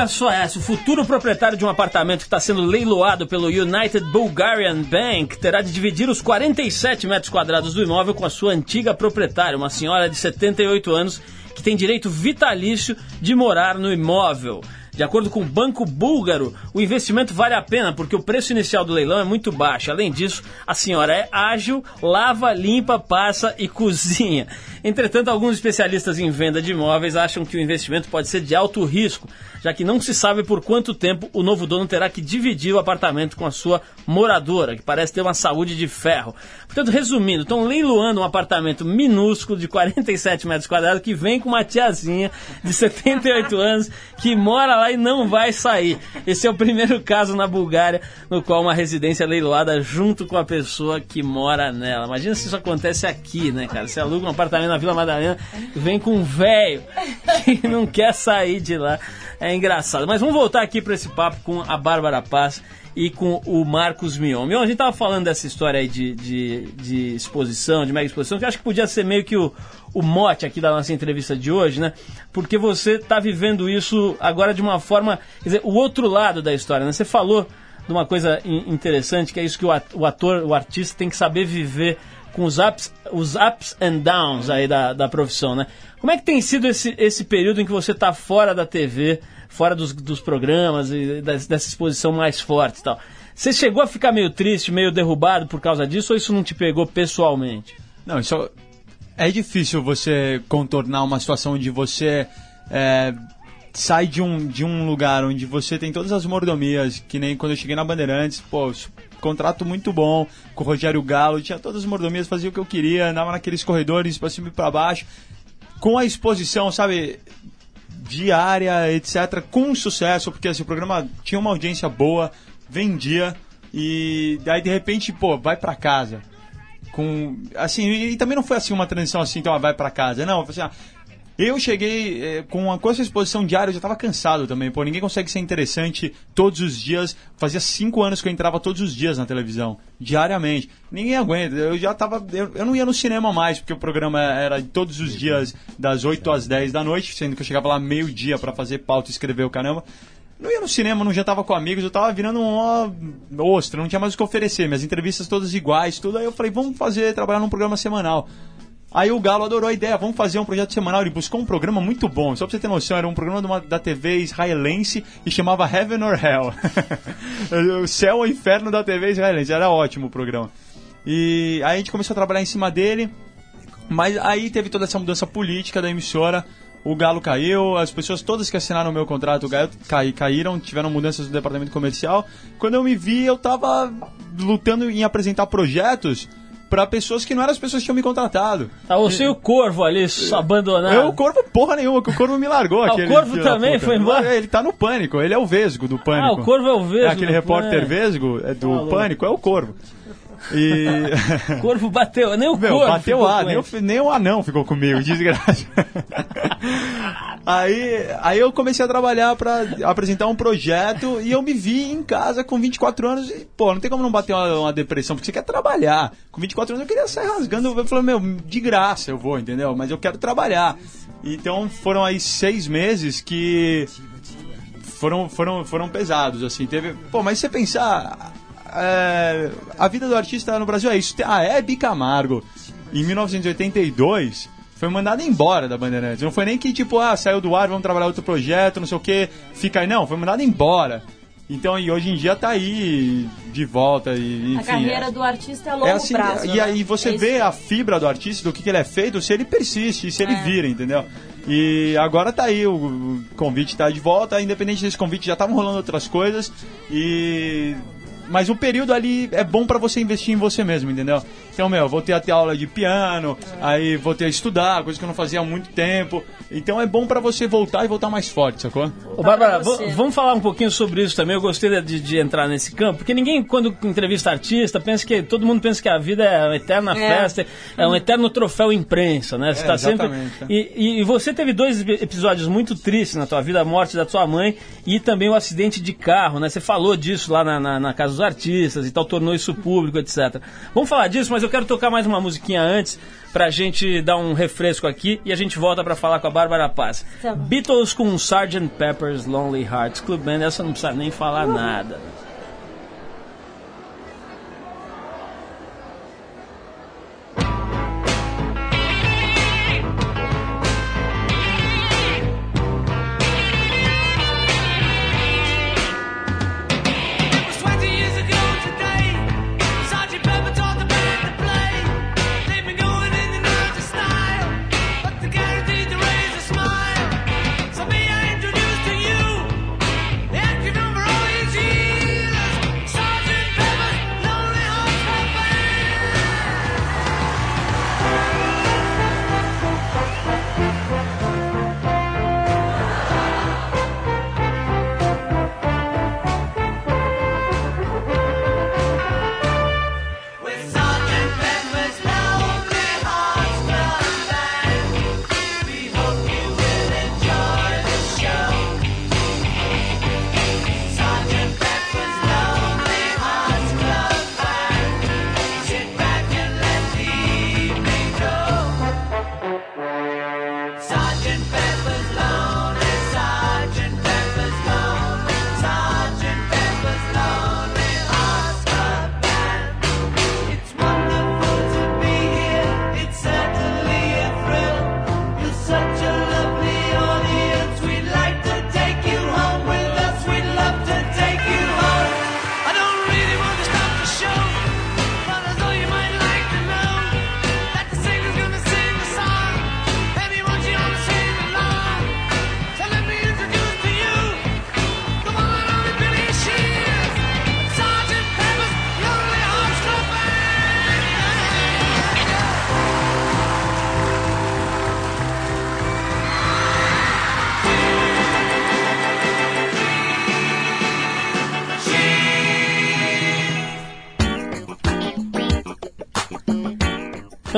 S1: só essa. O futuro proprietário de um apartamento que está sendo leiloado pelo United Bulgarian Bank terá de dividir os 47 metros quadrados do imóvel com a sua antiga proprietária, uma senhora de 78 anos que tem direito vitalício de morar no imóvel. De acordo com o Banco Búlgaro, o investimento vale a pena porque o preço inicial do leilão é muito baixo. Além disso, a senhora é ágil, lava, limpa, passa e *laughs* cozinha. Entretanto, alguns especialistas em venda de imóveis acham que o investimento pode ser de alto risco, já que não se sabe por quanto tempo o novo dono terá que dividir o apartamento com a sua moradora, que parece ter uma saúde de ferro. Portanto, resumindo, estão leiloando um apartamento minúsculo de 47 metros quadrados que vem com uma tiazinha de 78 anos que mora lá e não vai sair. Esse é o primeiro caso na Bulgária no qual uma residência é leiloada junto com a pessoa que mora nela. Imagina se isso acontece aqui, né, cara? Você aluga um apartamento na Vila Madalena, vem com um velho que *laughs* não quer sair de lá. É engraçado. Mas vamos voltar aqui para esse papo com a Bárbara Paz e com o Marcos Mion. Mion, a gente tava falando dessa história aí de, de, de exposição, de mega exposição, que acho que podia ser meio que o, o mote aqui da nossa entrevista de hoje, né? Porque você está vivendo isso agora de uma forma, quer dizer, o outro lado da história, né? Você falou de uma coisa in- interessante, que é isso que o at- o ator, o artista tem que saber viver com os ups, os ups and downs aí da, da profissão, né? Como é que tem sido esse, esse período em que você está fora da TV, fora dos, dos programas e dessa exposição mais forte e tal? Você chegou a ficar meio triste, meio derrubado por causa disso ou isso não te pegou pessoalmente?
S4: Não, isso é difícil você contornar uma situação onde você é, sai de um, de um lugar onde você tem todas as mordomias, que nem quando eu cheguei na Bandeirantes, pô, contrato muito bom com o Rogério Galo, tinha todas as mordomias, fazia o que eu queria, andava naqueles corredores pra cima e pra baixo, com a exposição, sabe, diária, etc., com sucesso, porque esse programa tinha uma audiência boa, vendia, e daí de repente, pô, vai pra casa com assim e, e também não foi assim uma transição assim então ah, vai pra casa. Não assim, ah, eu cheguei eh, com, a, com essa exposição diária eu já tava cansado também pô ninguém consegue ser interessante todos os dias. Fazia cinco anos que eu entrava todos os dias na televisão diariamente. Ninguém aguenta eu já tava eu, eu não ia no cinema mais porque o programa era todos os dias das 8 às 10 da noite sendo que eu chegava lá meio dia pra fazer pauta e escrever o caramba não ia no cinema, não jantava com amigos, eu tava virando um ó, ostra, não tinha mais o que oferecer, minhas entrevistas todas iguais, tudo. Aí eu falei, vamos fazer, trabalhar num programa semanal. Aí o Galo adorou a ideia, vamos fazer um projeto semanal. Ele buscou um programa muito bom, só pra você ter noção, era um programa uma- da TV israelense e chamava Heaven or Hell. *laughs* o céu ou inferno da TV israelense, era ótimo o programa. E aí a gente começou a trabalhar em cima dele, mas aí teve toda essa mudança política da emissora. O Galo caiu, as pessoas todas que assinaram o meu contrato o Galo cai, caíram, tiveram mudanças no departamento comercial. Quando eu me vi, eu tava lutando em apresentar projetos para pessoas que não eram as pessoas que tinham me contratado.
S1: Tá você e o Corvo ali abandonado.
S4: Eu, o Corvo, porra nenhuma, que o Corvo me largou.
S1: Ah, o
S4: aquele
S1: Corvo
S4: filho da
S1: também foi embora?
S4: Ele tá no Pânico, ele é o Vesgo do Pânico.
S1: Ah, o Corvo é o Vesgo
S4: É aquele repórter
S1: Pânico.
S4: Vesgo é do
S1: Falou.
S4: Pânico, é o Corvo. E...
S1: O *laughs* Corvo bateu, nem o
S4: Meu,
S1: Corvo
S4: bateu
S1: com
S4: nem o, nem o anão ficou comigo, desgraça. *laughs* aí, aí eu comecei a trabalhar pra apresentar um projeto e eu me vi em casa com 24 anos e, pô, não tem como não bater uma, uma depressão, porque você quer trabalhar. Com 24 anos eu queria sair rasgando, eu falei, meu, de graça eu vou, entendeu? Mas eu quero trabalhar. Então foram aí seis meses que foram, foram, foram pesados, assim. Teve. Pô, mas se você pensar. É, a vida do artista no Brasil é isso. A Hebe Camargo, em 1982, foi mandada embora da Bandeirantes. Não foi nem que, tipo, ah, saiu do ar, vamos trabalhar outro projeto, não sei o que, fica aí. Não, foi mandada embora. Então, e hoje em dia tá aí de volta. E, enfim,
S5: A carreira
S4: é-
S5: do artista é a longo
S4: é assim,
S5: prazo.
S4: e
S5: né?
S4: aí você
S5: É
S4: vê a fibra do artista, do que, que ele é feito, se ele persiste, se ele
S5: É.
S4: vira, entendeu? E agora tá aí, o, o convite tá de volta, independente desse convite, já estavam rolando outras coisas e... Mas o período ali é bom pra você investir em você mesmo, entendeu? Então, meu, eu voltei a ter aula de piano, aí voltei a estudar, coisa que eu não fazia há muito tempo. Então é bom pra você voltar e voltar mais forte, sacou?
S1: Ô, Bárbara, vamos falar um pouquinho sobre isso também. Eu gostei de, de entrar nesse campo, porque ninguém, quando entrevista artista, pensa que. Todo mundo pensa que a vida é uma eterna
S5: É.
S1: festa, é um eterno troféu imprensa, né? Você
S4: É,
S1: tá sempre.
S4: exatamente.
S1: E, e- e você teve dois epi- episódios muito tristes na tua vida, a morte da tua mãe e também o acidente de carro, né? Você falou disso lá na, na- na Casa os artistas e tal, tornou isso público, etc. Vamos falar disso, mas eu quero tocar mais uma musiquinha antes pra gente dar um refresco aqui e a gente volta pra falar com a Bárbara Paz.
S5: Tá.
S1: Beatles com Sgt. Pepper's Lonely Hearts Club Band, essa não precisa nem falar nada.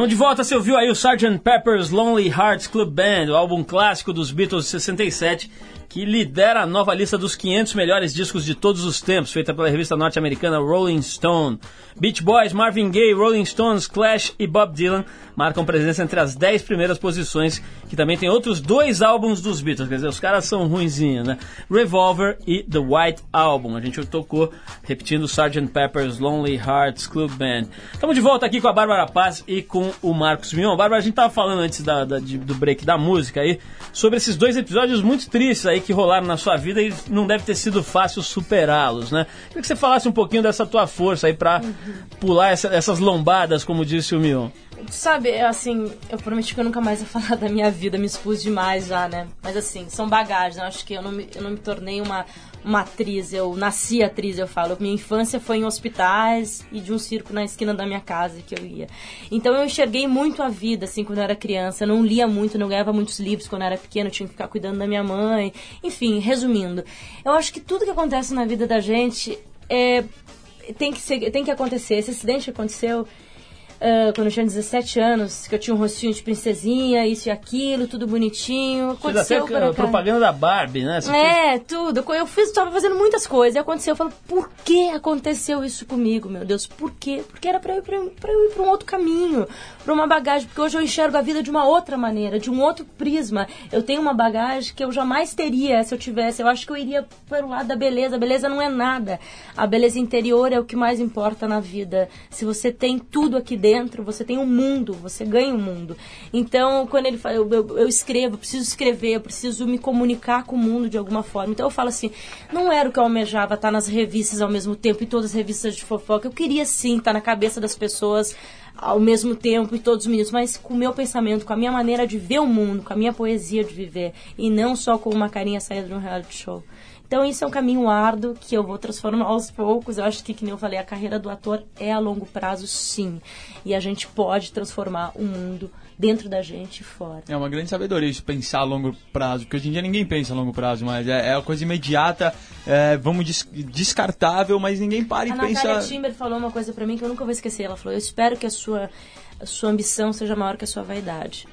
S1: Estamos de volta, você ouviu aí o Sgt. Pepper's Lonely Hearts Club Band, o álbum clássico dos Beatles de 67, que lidera a nova lista dos 500 melhores discos de todos os tempos, feita pela revista norte-americana Rolling Stone. Beach Boys, Marvin Gaye, Rolling Stones, Clash e Bob Dylan marcam presença entre as 10 primeiras posições, que também tem outros dois álbuns dos Beatles, quer dizer, os caras são ruinzinhos, né? Revolver e The White Album. A gente tocou repetindo Sgt. Pepper's Lonely Hearts Club Band. Estamos de volta aqui com a Bárbara Paz e com o Marcos Mion. Bárbara, a gente tava falando antes da, da- de- do break da música aí sobre esses dois episódios muito tristes aí que rolaram na sua vida e não deve ter sido fácil superá-los, né? Queria que você falasse um pouquinho dessa tua força aí pra pular essa- essas lombadas, como disse o Mion.
S5: Sabe, assim, eu prometi que eu nunca mais ia *laughs* falar da minha vida, me expus demais já, né? Mas assim, são bagagens, eu acho que eu não me, eu não me tornei uma, uma atriz, eu nasci atriz, eu falo. Minha infância foi em hospitais e de um circo na esquina da minha casa que eu ia. Então eu enxerguei muito a vida, assim, quando eu era criança. Eu não lia muito, não ganhava muitos livros quando eu era pequena, tinha que ficar cuidando da minha mãe. Enfim, resumindo, eu acho que tudo que acontece na vida da gente é, tem, que ser, tem que acontecer. Esse acidente aconteceu ah, quando eu tinha 17 anos, que eu tinha um rostinho de princesinha, isso e aquilo, tudo bonitinho.
S1: Fez até
S5: Aconteceu por
S1: a
S5: acaso.
S1: propaganda da Barbie, né? Você
S5: É, tudo. Eu fiz, tava fazendo muitas coisas. E aconteceu. Eu falo, por que aconteceu isso comigo, meu Deus? Por quê? Porque era pra eu ir pra, pra eu ir pra um outro caminho, pra uma bagagem. Porque hoje eu enxergo a vida de uma outra maneira, de um outro prisma. Eu tenho uma bagagem que eu jamais teria se eu tivesse. Eu acho que eu iria pelo lado da beleza. A beleza não é nada. A beleza interior é o que mais importa na vida. Se você tem tudo aqui dentro, você tem um mundo, você ganha um mundo. Então, quando ele fala, eu, eu, eu escrevo, eu preciso escrever, eu preciso me comunicar com o mundo de alguma forma. Então eu falo assim, não era o que eu almejava estar nas revistas ao mesmo tempo, em todas as revistas de fofoca. Eu queria sim estar na cabeça das pessoas ao mesmo tempo, em todos os minutos, mas com o meu pensamento, com a minha maneira de ver o mundo, com a minha poesia de viver, e não só com uma carinha saída de um reality show. Então isso é um caminho árduo que eu vou transformar aos poucos. Eu acho que, que nem eu falei, a carreira do ator é a longo prazo, sim. E a gente pode transformar o mundo dentro da gente e fora.
S4: É uma grande sabedoria isso, pensar a longo prazo, porque hoje em dia ninguém pensa a longo prazo, mas é, é uma coisa imediata, é, vamos des- descartável, mas ninguém para e
S5: A
S4: pensa.
S5: Natália Timber falou uma coisa pra mim que eu nunca vou esquecer. Ela falou: Eu espero que a sua, a sua ambição seja maior que a sua vaidade.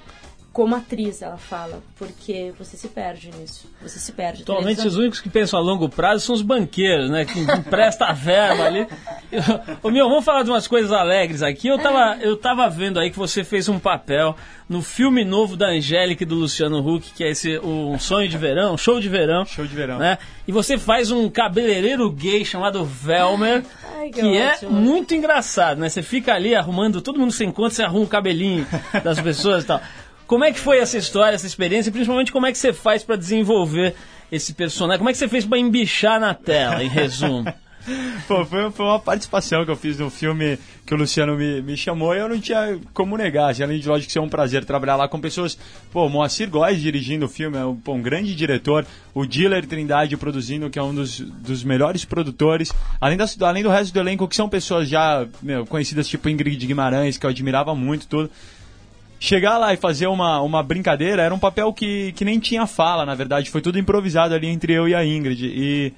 S5: Como atriz, ela fala, porque você se perde nisso. Você se perde.
S1: Atualmente,
S5: Televisão-
S1: os únicos que pensam a longo prazo são os banqueiros, né? Que emprestam a verba ali. *laughs* Ô, meu, vamos falar de umas coisas alegres aqui. Eu tava, eu tava vendo aí que você fez um papel no filme novo da Angélica e do Luciano Huck, que é esse Um Sonho de Verão, um Show de Verão.
S4: Show de verão.
S1: Né? E você faz um cabeleireiro gay chamado Velmer,
S5: Ai, que
S1: que é muito engraçado, né? Você fica ali arrumando, todo mundo se encontra, você arruma o cabelinho das pessoas e tal. Como é que foi essa história, essa experiência, e principalmente como é que você faz pra desenvolver esse personagem? Como é que você fez pra embichar na tela, em resumo? *laughs*
S4: Pô, foi, foi uma participação que eu fiz no filme que o Luciano me, me chamou e eu não tinha como negar. Assim, além de, lógico, ser um prazer trabalhar lá com pessoas. Pô, Moacir Góes dirigindo o filme, é um, um grande diretor. O Diller Trindade produzindo, que é um dos, dos melhores produtores. Além, das, além do resto do elenco, que são pessoas já meu, conhecidas, tipo Ingrid Guimarães, que eu admirava muito, tudo. Chegar lá e fazer uma, uma brincadeira era um papel que, que nem tinha fala, na verdade. Foi tudo improvisado ali entre eu e a Ingrid. E,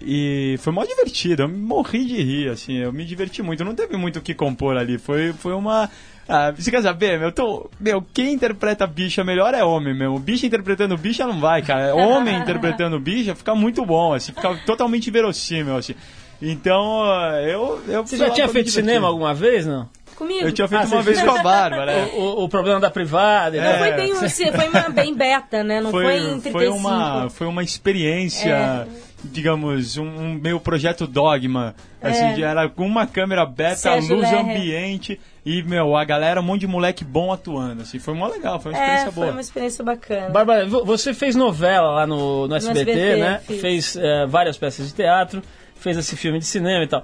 S4: e foi mó divertido. Eu morri de rir, assim. Eu me diverti muito. Não teve muito o que compor ali. Foi, foi uma. Ah, você quer saber, meu? Tô, meu, quem interpreta bicha melhor é homem, meu. Bicha interpretando bicha não vai, cara. Homem *laughs* interpretando bicha fica muito bom, assim. Fica totalmente verossímil, assim. Então, eu. eu
S1: Você já
S4: lá
S1: tinha feito cinema alguma vez, não?
S5: Comigo.
S4: Eu tinha feito
S1: Ah,
S4: uma vez com a Bárbara. é.
S1: O, o problema da privada e
S5: Não
S1: tal.
S5: foi bem, foi uma bem beta, né? Não foi, em 35.
S4: foi uma foi uma experiência
S5: É.
S4: digamos um, um meio projeto dogma assim
S5: É.
S4: de- era com uma câmera beta
S5: Sérgio
S4: luz
S5: Lerrer.
S4: ambiente e meu a galera um monte de moleque bom atuando assim foi mó legal foi uma
S5: É,
S4: experiência
S5: foi
S4: boa
S5: uma experiência bacana.
S1: Bárbara, vo- você fez novela lá no, no SBT,
S5: SBT,
S1: né?
S5: fiz.
S1: Fez eh, várias peças de teatro, fez esse filme de cinema e tal.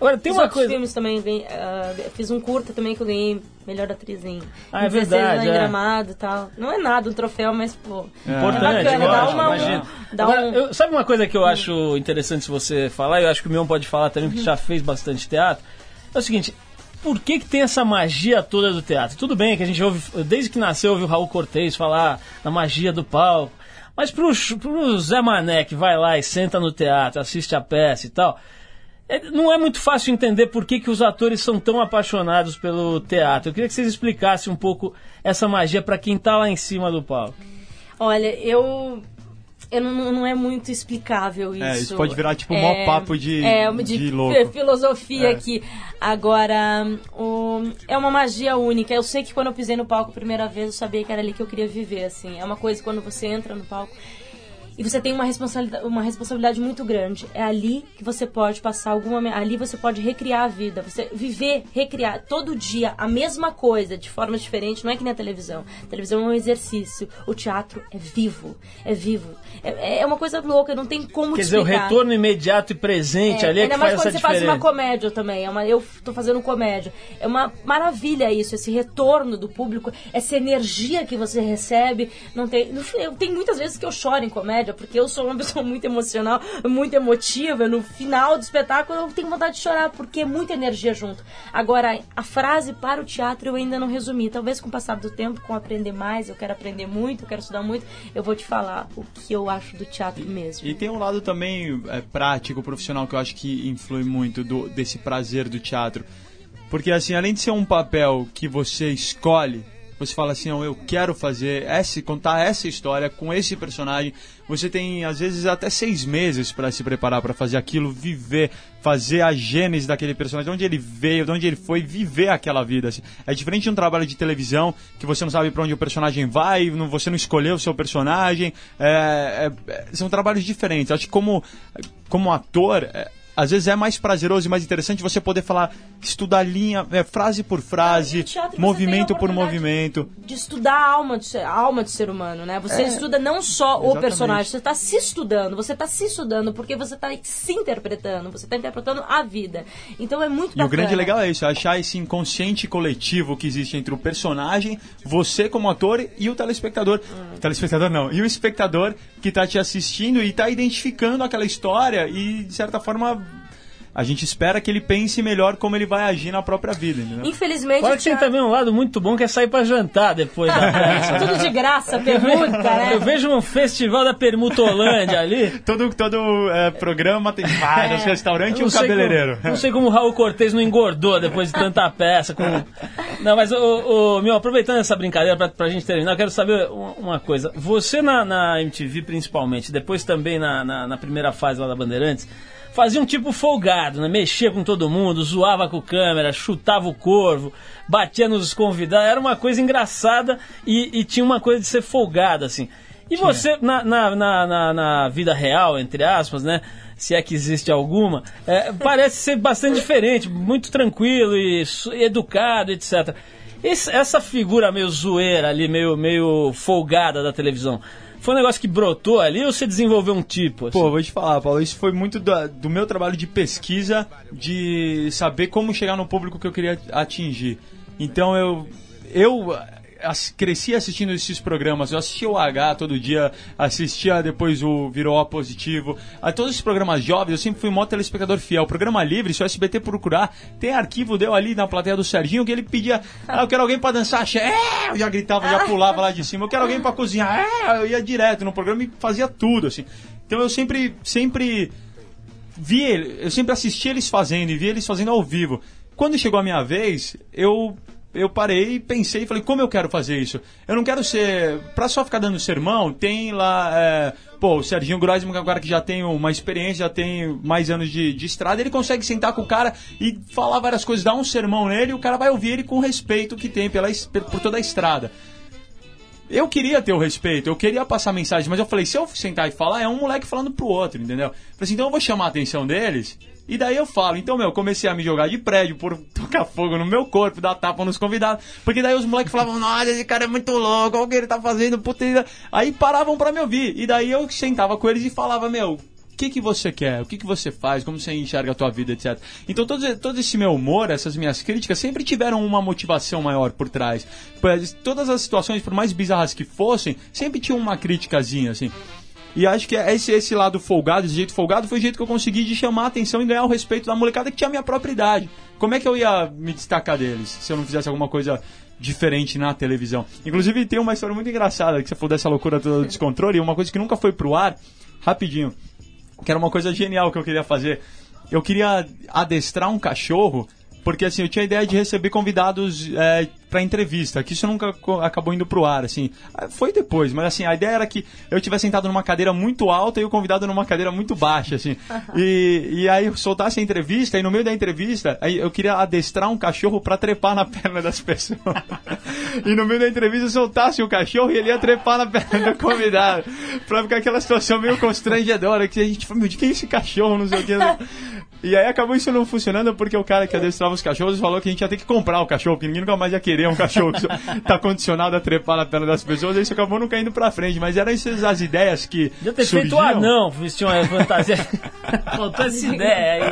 S1: Agora, tem
S5: Fiz
S1: uma coisa...
S5: filmes também, ganhei, ah, fiz um curta também que eu ganhei melhor atriz em,
S1: Ah, é
S5: em 16
S1: verdade,
S5: lá em
S1: é.
S5: Gramado e tal. Não é nada um troféu, mas pô.
S1: Importante,
S5: é bacana, dá
S1: lógico,
S5: uma,
S1: imagino.
S5: dá
S1: Agora,
S5: um-
S1: eu- sabe uma coisa que eu acho interessante se você falar, eu acho que o Mion pode falar também, porque já fez bastante teatro, é o seguinte, por que que tem essa magia toda do teatro? Tudo bem que a gente ouve, desde que nasceu, ouve o Raul Cortez falar da magia do palco, mas pro, pro Zé Mané que vai lá e senta no teatro, assiste a peça e tal, é, não é muito fácil entender por que, que os atores são tão apaixonados pelo teatro. Eu queria que vocês explicassem um pouco essa magia para quem tá lá em cima do palco.
S5: Olha, eu. Eu não, não é muito explicável isso.
S4: É, isso pode virar, tipo, um maior papo de-
S5: é,
S4: de
S5: de
S4: louco.
S5: filosofia
S4: É.
S5: aqui. Agora, o- é uma magia única. Eu sei que quando eu pisei no palco a primeira vez, eu sabia que era ali que eu queria viver, assim. É uma coisa quando você entra no palco e você tem uma responsabilidade, uma responsabilidade muito grande. É ali que você pode passar alguma. Ali você pode recriar a vida. Você viver, recriar todo dia a mesma coisa de forma diferente. Não é que nem a televisão. A televisão é um exercício. O teatro é vivo. É vivo. É, é uma coisa louca. Não tem como
S1: Quer
S5: te
S1: dizer, o
S5: explicar.
S1: retorno imediato e presente ali é
S5: ainda
S1: que
S5: mais
S1: faz
S5: quando
S1: essa
S5: você faz
S1: diferença.
S5: uma comédia também. É uma, eu tô fazendo comédia. É uma maravilha isso, esse retorno do público, essa energia que você recebe. Não tem, tenho muitas vezes que eu choro em comédia, porque eu sou uma *laughs* pessoa muito emocional, muito emotiva. No final do espetáculo eu tenho vontade de chorar, porque é muita energia junto. Agora, a frase para o teatro eu ainda não resumi. Talvez com o passar do tempo, com aprender mais, eu quero aprender muito, eu quero estudar muito, eu vou te falar o que eu acho do teatro mesmo.
S4: E tem um lado também é, prático, profissional, que eu acho que influi muito do- desse prazer do teatro. Porque, assim, além de ser um papel que você escolhe, você fala assim, "Não, eu quero fazer, essa, contar essa história com esse personagem. Você tem, às vezes, até seis meses para se preparar para fazer aquilo, viver, fazer a gênese daquele personagem, de onde ele veio, de onde ele foi, viver aquela vida. assim. É diferente de um trabalho de televisão, que você não sabe para onde o personagem vai, você não escolheu o seu personagem. É, é, é, são trabalhos diferentes. Acho que como, como ator, é, às vezes é mais prazeroso e mais interessante você poder falar, estudar linha, é, frase por frase,
S5: o teatro
S4: movimento por movimento.
S5: De estudar a alma, do ser, a alma do ser humano, né? Você estuda não só o
S4: exatamente.
S5: personagem, você está se estudando, você está se estudando porque você está se interpretando, você está interpretando a vida. Então é muito
S4: E o grande legal é isso, é achar esse inconsciente coletivo que existe entre o personagem, você como ator e o telespectador.
S5: Hum.
S4: Telespectador não, e o espectador que tá te assistindo e tá identificando aquela história e, de certa forma, a gente espera que ele pense melhor como ele vai agir na própria vida, entendeu?
S5: Infelizmente,
S1: Fora que tem também um lado muito bom que é sair pra jantar depois da peça. *laughs*
S5: tudo de graça, permuta, né?
S1: Eu vejo um festival da Permutolândia ali. *laughs*
S4: Todo, todo é, programa tem vários restaurantes e um cabeleireiro.
S1: como- não sei como o Raul Cortez não engordou depois de tanta peça. Com... Não, mas, o, meu, aproveitando essa brincadeira pra, pra gente terminar, eu quero saber uma, uma coisa. Você na, na MTV, principalmente, depois também na, na, na primeira fase lá da Bandeirantes, fazia um tipo folgado, né? Mexia com todo mundo, zoava com câmera, chutava o corvo, batia nos convidados. Era uma coisa engraçada e, e tinha uma coisa de ser folgado, assim. E você, na, na, na, na, vida real, entre aspas, né? Se é que existe alguma, é, parece ser bastante diferente, muito tranquilo e educado, etc. Esse- essa figura meio zoeira ali, meio, meio folgada da televisão, foi um negócio que brotou ali ou você desenvolveu um tipo? assim?
S4: Pô, vou te falar, Paulo, isso foi muito da- do, meu trabalho de pesquisa, de saber como chegar no público que eu queria atingir. Então eu, eu ass- cresci assistindo esses programas, eu assistia o H todo dia, assistia depois o Virou A Positivo, a todos esses programas jovens, eu sempre fui um telespectador fiel. O programa livre, se o SBT procurar, tem arquivo deu ali na plateia do Serginho que ele pedia, ah, eu quero alguém pra dançar, axé. eu já gritava, já pulava lá de cima, eu quero alguém pra cozinhar, é, eu ia direto no programa e fazia tudo, assim. Então eu sempre, sempre vi ele, eu sempre assisti eles fazendo e vi eles fazendo ao vivo. Quando chegou a minha vez, eu eu parei e pensei e falei, como eu quero fazer isso? Eu não quero ser. Pra só ficar dando sermão, tem lá. é, pô, o Serginho Groisman, cara que já tem uma experiência, já tem mais anos de, de estrada, ele consegue sentar com o cara e falar várias coisas, dar um sermão nele e o cara vai ouvir ele com o respeito que tem pela, por toda a estrada. Eu queria ter o respeito, eu queria passar mensagem, mas eu falei, se eu sentar e falar, é um moleque falando pro outro, entendeu? Falei assim, então eu vou chamar a atenção deles, e daí eu falo. Então, meu, eu comecei a me jogar de prédio, por tocar fogo no meu corpo, dar tapa nos convidados, porque daí os moleques falavam, nossa, esse cara é muito louco, olha o que ele tá fazendo, puta. ele-" Aí paravam pra me ouvir, e daí eu sentava com eles e falava, meu, o que, que você quer, o que, que você faz, como você enxerga a tua vida, etc. Então todo, todo esse meu humor, essas minhas críticas, sempre tiveram uma motivação maior por trás. Todas as situações, por mais bizarras que fossem, sempre tinha uma criticazinha, assim. E acho que esse, esse lado folgado, esse jeito folgado, foi o jeito que eu consegui de chamar a atenção e ganhar o respeito da molecada que tinha a minha própria idade. Como é que eu ia me destacar deles se eu não fizesse alguma coisa diferente na televisão? Inclusive tem uma história muito engraçada que você falou dessa loucura toda do descontrole, uma coisa que nunca foi pro ar, rapidinho que era uma coisa genial que eu queria fazer. Eu queria adestrar um cachorro, porque assim, eu tinha a ideia de receber convidados é, para entrevista, que isso nunca acabou indo pro ar, assim. Ah, Foi depois, mas assim, a ideia era que eu tivesse sentado numa cadeira muito alta e o convidado numa cadeira muito baixa, assim. E, e aí eu soltasse a entrevista, e no meio da entrevista, aí eu queria adestrar um cachorro para trepar na *laughs* perna das pessoas. e no meio da entrevista eu soltasse o cachorro e ele ia trepar na perna do convidado. Pra ficar aquela situação meio constrangedora, que a gente falou, meu, de quem é esse cachorro, não sei o que. E aí acabou isso não funcionando porque o cara que adestrava os cachorros falou que a gente ia ter que comprar o cachorro, porque ninguém nunca mais ia querer um cachorro que tá condicionado a trepar na perna das pessoas, e isso acabou nunca indo pra frente. Mas eram essas as ideias que.
S1: Podia ter feito o
S4: surgiam.
S1: anão, vestir uma fantasia. *laughs* Faltou essa ideia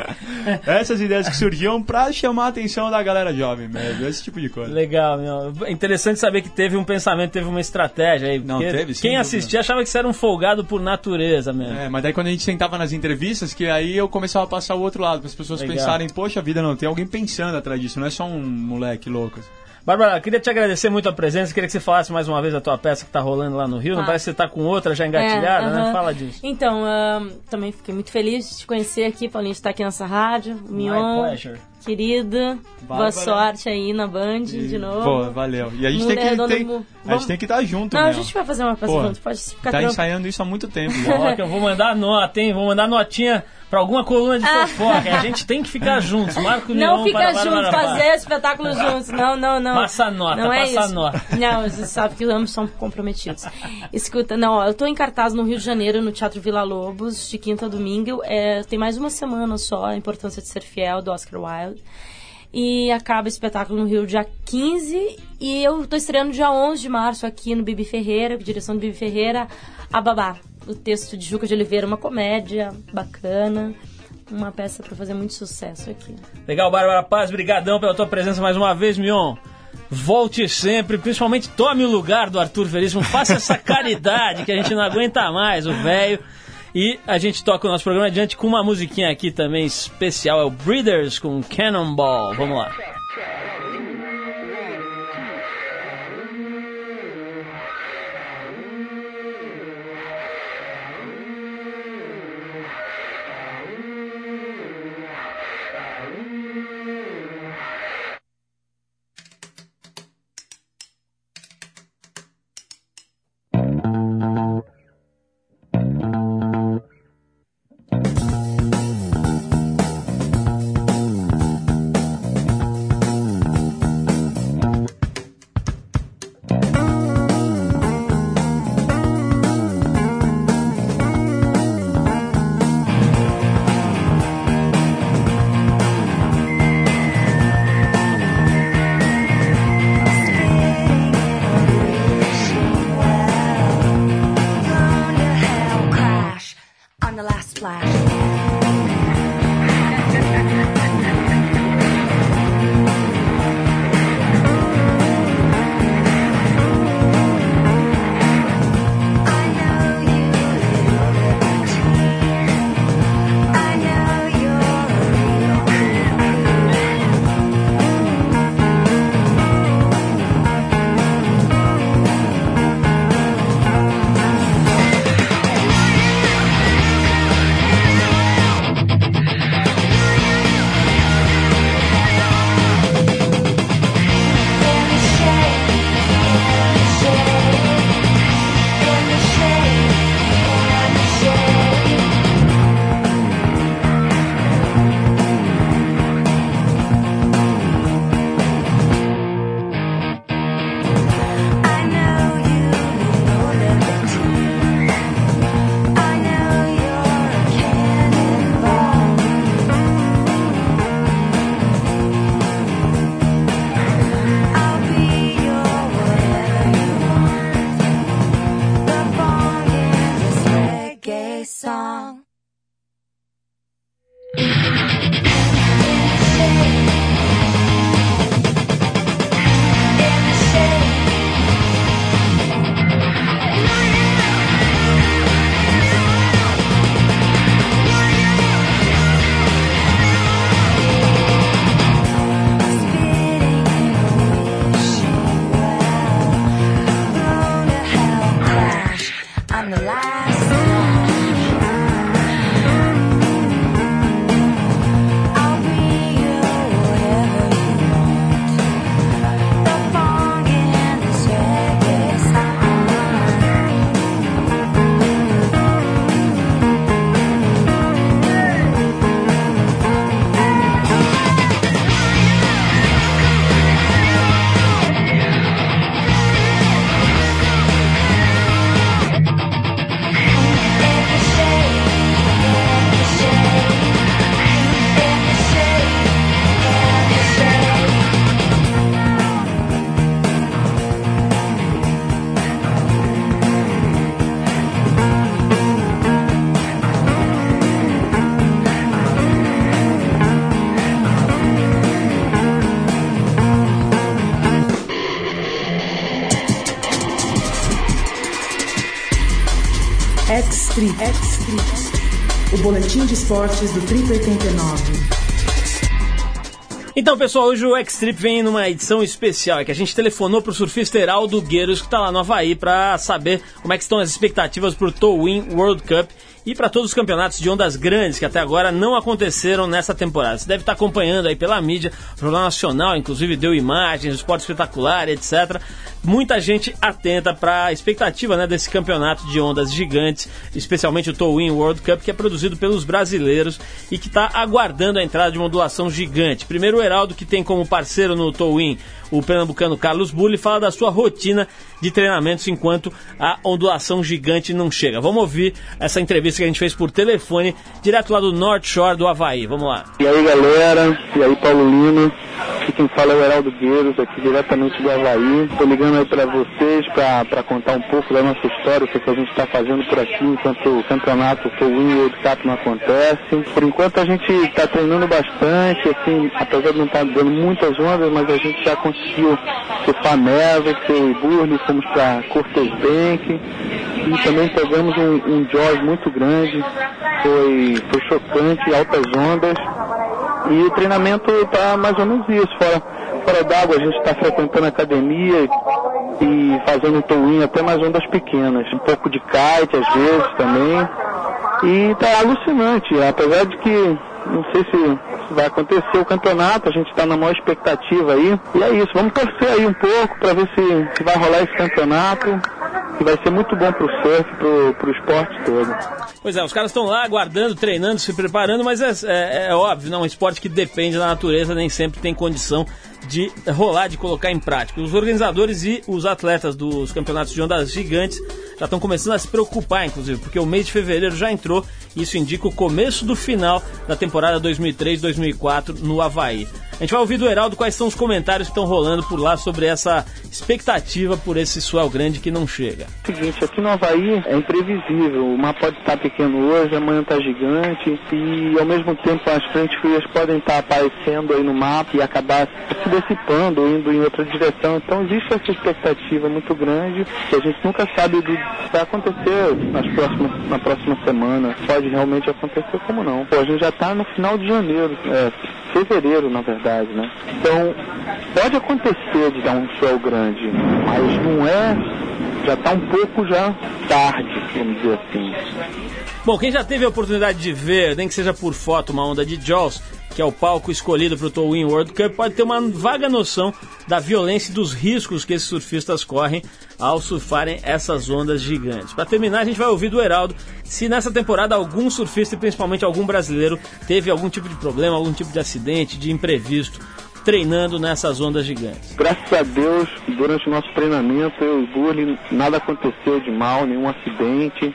S1: aí.
S4: Essas ideias que surgiam pra chamar a atenção da galera jovem mesmo, esse tipo de coisa.
S1: Legal, meu. É Interessante saber que teve um pensamento, teve uma estratégia aí.
S4: Não, teve, sem
S1: Quem assistia achava que você era um folgado por natureza mesmo.
S4: É, mas daí quando a gente sentava nas entrevistas, que aí eu começava a passar o outro lado, para as pessoas
S1: Legal.
S4: pensarem, poxa vida, não, tem alguém pensando atrás disso, não é só um moleque louco.
S1: Bárbara, queria te agradecer muito a presença. Queria que você falasse mais uma vez a tua peça que tá rolando lá no Rio. Não
S5: Ah.
S1: parece que você tá com outra já engatilhada,
S5: É,
S1: né?
S5: aham.
S1: Fala disso.
S5: Então, ahn, também fiquei muito feliz de te conhecer aqui, Paulinho, de estar aqui nessa rádio. Mion,
S1: pleasure.
S5: querida, boa
S4: Bárbara.
S5: sorte aí na Band de novo.
S4: Pô, valeu. E a gente
S5: Mundo
S4: tem que,
S5: Redondo
S4: tem, A gente tem que estar junto,
S5: Não, a
S4: mesmo.
S5: gente vai fazer uma peça
S4: Pô,
S5: junto, pode ficar
S4: Tá
S5: tranquilo.
S4: ensaiando isso há muito tempo *laughs*
S1: que eu vou mandar nota, hein? Vou mandar notinha pra alguma coluna de fofoca. A gente tem que ficar juntos. Marco
S5: Ah. Não
S1: Neon
S5: fica
S1: para
S5: junto,
S1: Bárbara Paz.
S5: fazer espetáculo juntos. Não, não, não.
S1: Passa nota,
S5: não é
S1: passa
S5: isso.
S1: nota.
S5: Não, você sabe que ambos são comprometidos. Escuta, não, ó, eu tô em cartaz no Rio de Janeiro, no Teatro Vila Lobos, de quinta a domingo. É, tem mais uma semana só, a importância de ser fiel, do Oscar Wilde. E acaba o espetáculo no Rio dia 15. E eu tô estreando dia 11 de março aqui no Bibi Ferreira, direção do Bibi Ferreira, A Babá. O texto de Juca de Oliveira, uma comédia bacana. Uma peça para fazer muito sucesso aqui.
S1: Legal, Bárbara Paz, brigadão pela tua presença mais uma vez, Mion. Volte sempre, principalmente tome o lugar do Arthur Veríssimo, faça essa caridade que a gente não aguenta mais, o velho.
S7: E a gente toca o nosso programa adiante com uma musiquinha aqui também especial, é o Breeders com Cannonball. Vamos lá.
S8: X-Trip. O boletim de esportes do Trip 89.
S7: Então, pessoal, hoje o X-Trip vem numa edição especial, é que a gente telefonou pro surfista Heraldo Gueiros, que tá lá no Havaí, pra saber como é que estão as expectativas pro Towin World Cup e para todos os campeonatos de ondas grandes que até agora não aconteceram nessa temporada. Você deve estar acompanhando aí pela mídia, o Jornal Nacional, inclusive deu imagens, esporte espetacular, etc. Muita gente atenta para a expectativa né, desse campeonato de ondas gigantes, especialmente o Towin World Cup, que é produzido pelos brasileiros e que está aguardando a entrada de uma gigante. Primeiro o Heraldo, que tem como parceiro no Towin o pernambucano Carlos Bulli, fala da sua rotina de treinamentos enquanto a ondulação gigante não chega. Vamos ouvir essa entrevista que a gente fez por telefone, direto lá do North Shore do Havaí. Vamos lá.
S9: E aí galera, e aí Paulo Lino. Aqui quem fala é o Heraldo Gueiros, aqui diretamente do Havaí. Tô ligando aí para vocês para contar um pouco da nossa história, o que, que a gente está fazendo por aqui enquanto o campeonato Towin World Cup não acontece. Por enquanto a gente está treinando bastante, assim, apesar de não estar dando muitas ondas, mas a gente já conseguiu surfar neve, foi Burley, fomos para Cortes Bank e também pegamos um, um muito grande, foi, foi chocante, altas ondas. E o treinamento está mais ou menos isso, fora, fora d'água a gente está frequentando academia e, fazendo towing até mais ondas pequenas, um pouco de kite às vezes também. E tá alucinante, apesar de que não sei se vai acontecer o campeonato, a gente está na maior expectativa aí. E é isso, vamos torcer aí um pouco para ver se, se vai rolar esse campeonato, que vai ser muito bom pro surf, pro, pro esporte todo.
S1: Pois é, os caras estão lá aguardando, treinando, se preparando, mas é, é- é óbvio, não, é um esporte que depende da natureza, nem sempre tem condição de rolar, de colocar em prática. Os organizadores e os atletas dos campeonatos de ondas gigantes já estão começando a se preocupar, inclusive, porque o mês de fevereiro já entrou isso indica o começo do final da temporada 2003-2004 no Havaí. A gente vai ouvir do Heraldo quais são os comentários que estão rolando por lá sobre essa expectativa por esse swell grande que não chega.
S9: Seguinte, aqui no Havaí é imprevisível. O mar pode estar pequeno hoje, amanhã está gigante e ao mesmo tempo as frentes frias podem estar aparecendo aí no mapa e acabar se dissipando indo em outra direção. Então existe essa expectativa muito grande que a gente nunca sabe do que vai acontecer nas próximas, na próxima semana. Pode realmente acontecer como não. Pô, a gente já está no final de janeiro, é, fevereiro na verdade, né? Então pode acontecer de dar um sol grande, mas não é já está um pouco já tarde, vamos dizer assim.
S1: Bom, quem já teve a oportunidade de ver, nem que seja por foto, uma onda de Jaws, que é o palco escolhido para o Towin World Cup, pode ter uma vaga noção da violência e dos riscos que esses surfistas correm ao surfarem essas ondas gigantes. Para terminar, a gente vai ouvir do Heraldo se nessa temporada algum surfista, e principalmente algum brasileiro, teve algum tipo de problema, algum tipo de acidente, de imprevisto, treinando nessas ondas gigantes.
S9: Graças a Deus, durante o nosso treinamento, eu e o Burley, nada aconteceu de mal, nenhum acidente.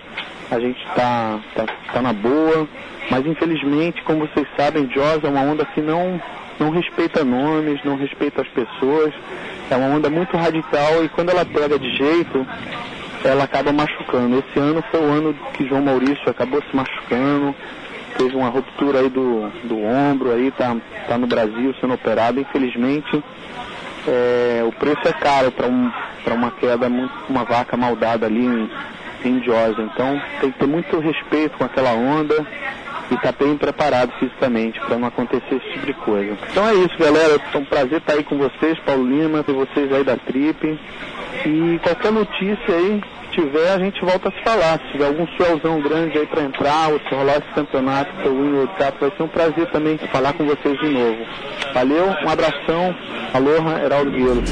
S9: A gente está tá, tá na boa, mas infelizmente, como vocês sabem, Jaws é uma onda que não, não respeita nomes, não respeita as pessoas. É uma onda muito radical e quando ela pega de jeito, ela acaba machucando. Esse ano foi o ano que João Maurício acabou se machucando, teve uma ruptura aí do, do ombro, aí tá, tá no Brasil sendo operado, infelizmente. é, o preço é caro para um, uma queda, uma vaca maldada ali em, em Jaws. Então tem que ter muito respeito com aquela onda e estar bem preparado fisicamente para não acontecer esse tipo de coisa. Então é isso, galera. É um prazer estar aí com vocês, Paulo Lima, e vocês aí da Trip. E qualquer notícia aí tiver, a gente volta a se falar. Se tiver algum swellzão grande aí para entrar, ou se rolar esse campeonato, o Win World Cup, vai ser um prazer também falar com vocês de novo. Valeu, um abração. Aloha, Heraldo Guilherme.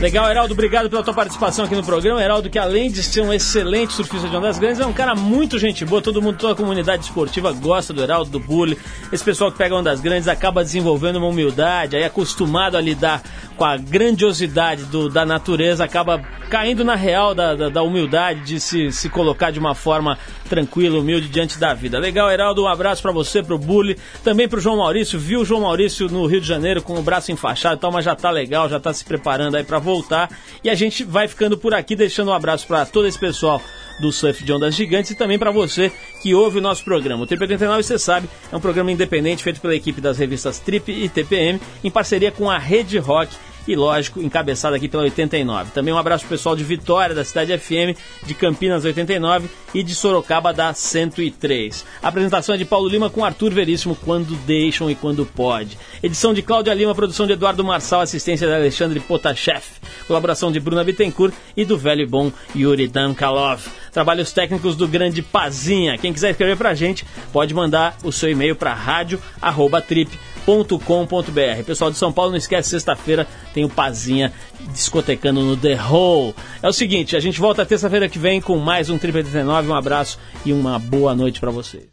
S1: Legal, Heraldo, obrigado pela tua participação aqui no programa. Heraldo, que além de ser um excelente surfista de ondas grandes, é um cara muito gente boa. Todo mundo, toda a comunidade esportiva gosta do Heraldo, do Bully. Esse pessoal que pega ondas grandes acaba desenvolvendo uma humildade, aí acostumado a lidar com a grandiosidade do- da natureza, acaba caindo na real da, da- da humildade, de se, se colocar de uma forma tranquila, humilde diante da vida. Legal, Heraldo, um abraço pra você, pro Bully, também pro João Maurício. Viu o João Maurício no Rio de Janeiro com o braço enfaixado e tal, mas já tá legal, já tá se preparando aí pra voltar. E a gente vai ficando por aqui, deixando um abraço pra todo esse pessoal do Surf de Ondas Gigantes e também pra você que ouve o nosso programa. O Trip 89, você sabe, é um programa independente feito pela equipe das revistas Trip e TPM, em parceria com a Rede Rock e, lógico, encabeçado aqui pela 89. Também um abraço pro pessoal de Vitória, da Cidade FM, de Campinas 89 e de Sorocaba da 103. A apresentação é de Paulo Lima com Arthur Veríssimo, quando deixam e quando pode. Edição de Cláudia Lima, produção de Eduardo Marçal, assistência de Alexandre Potashev, colaboração de Bruna Bittencourt e do velho e bom Yuri Dankalov. Trabalhos técnicos do grande Pazinha. Quem quiser escrever pra gente, pode mandar o seu e-mail para rádio@trip.com.br. Pessoal de São Paulo, não esquece, sexta-feira tem o Pazinha discotecando no The Hole. É o seguinte, a gente volta terça-feira que vem com mais um Trip 89. Um abraço e uma boa noite pra vocês.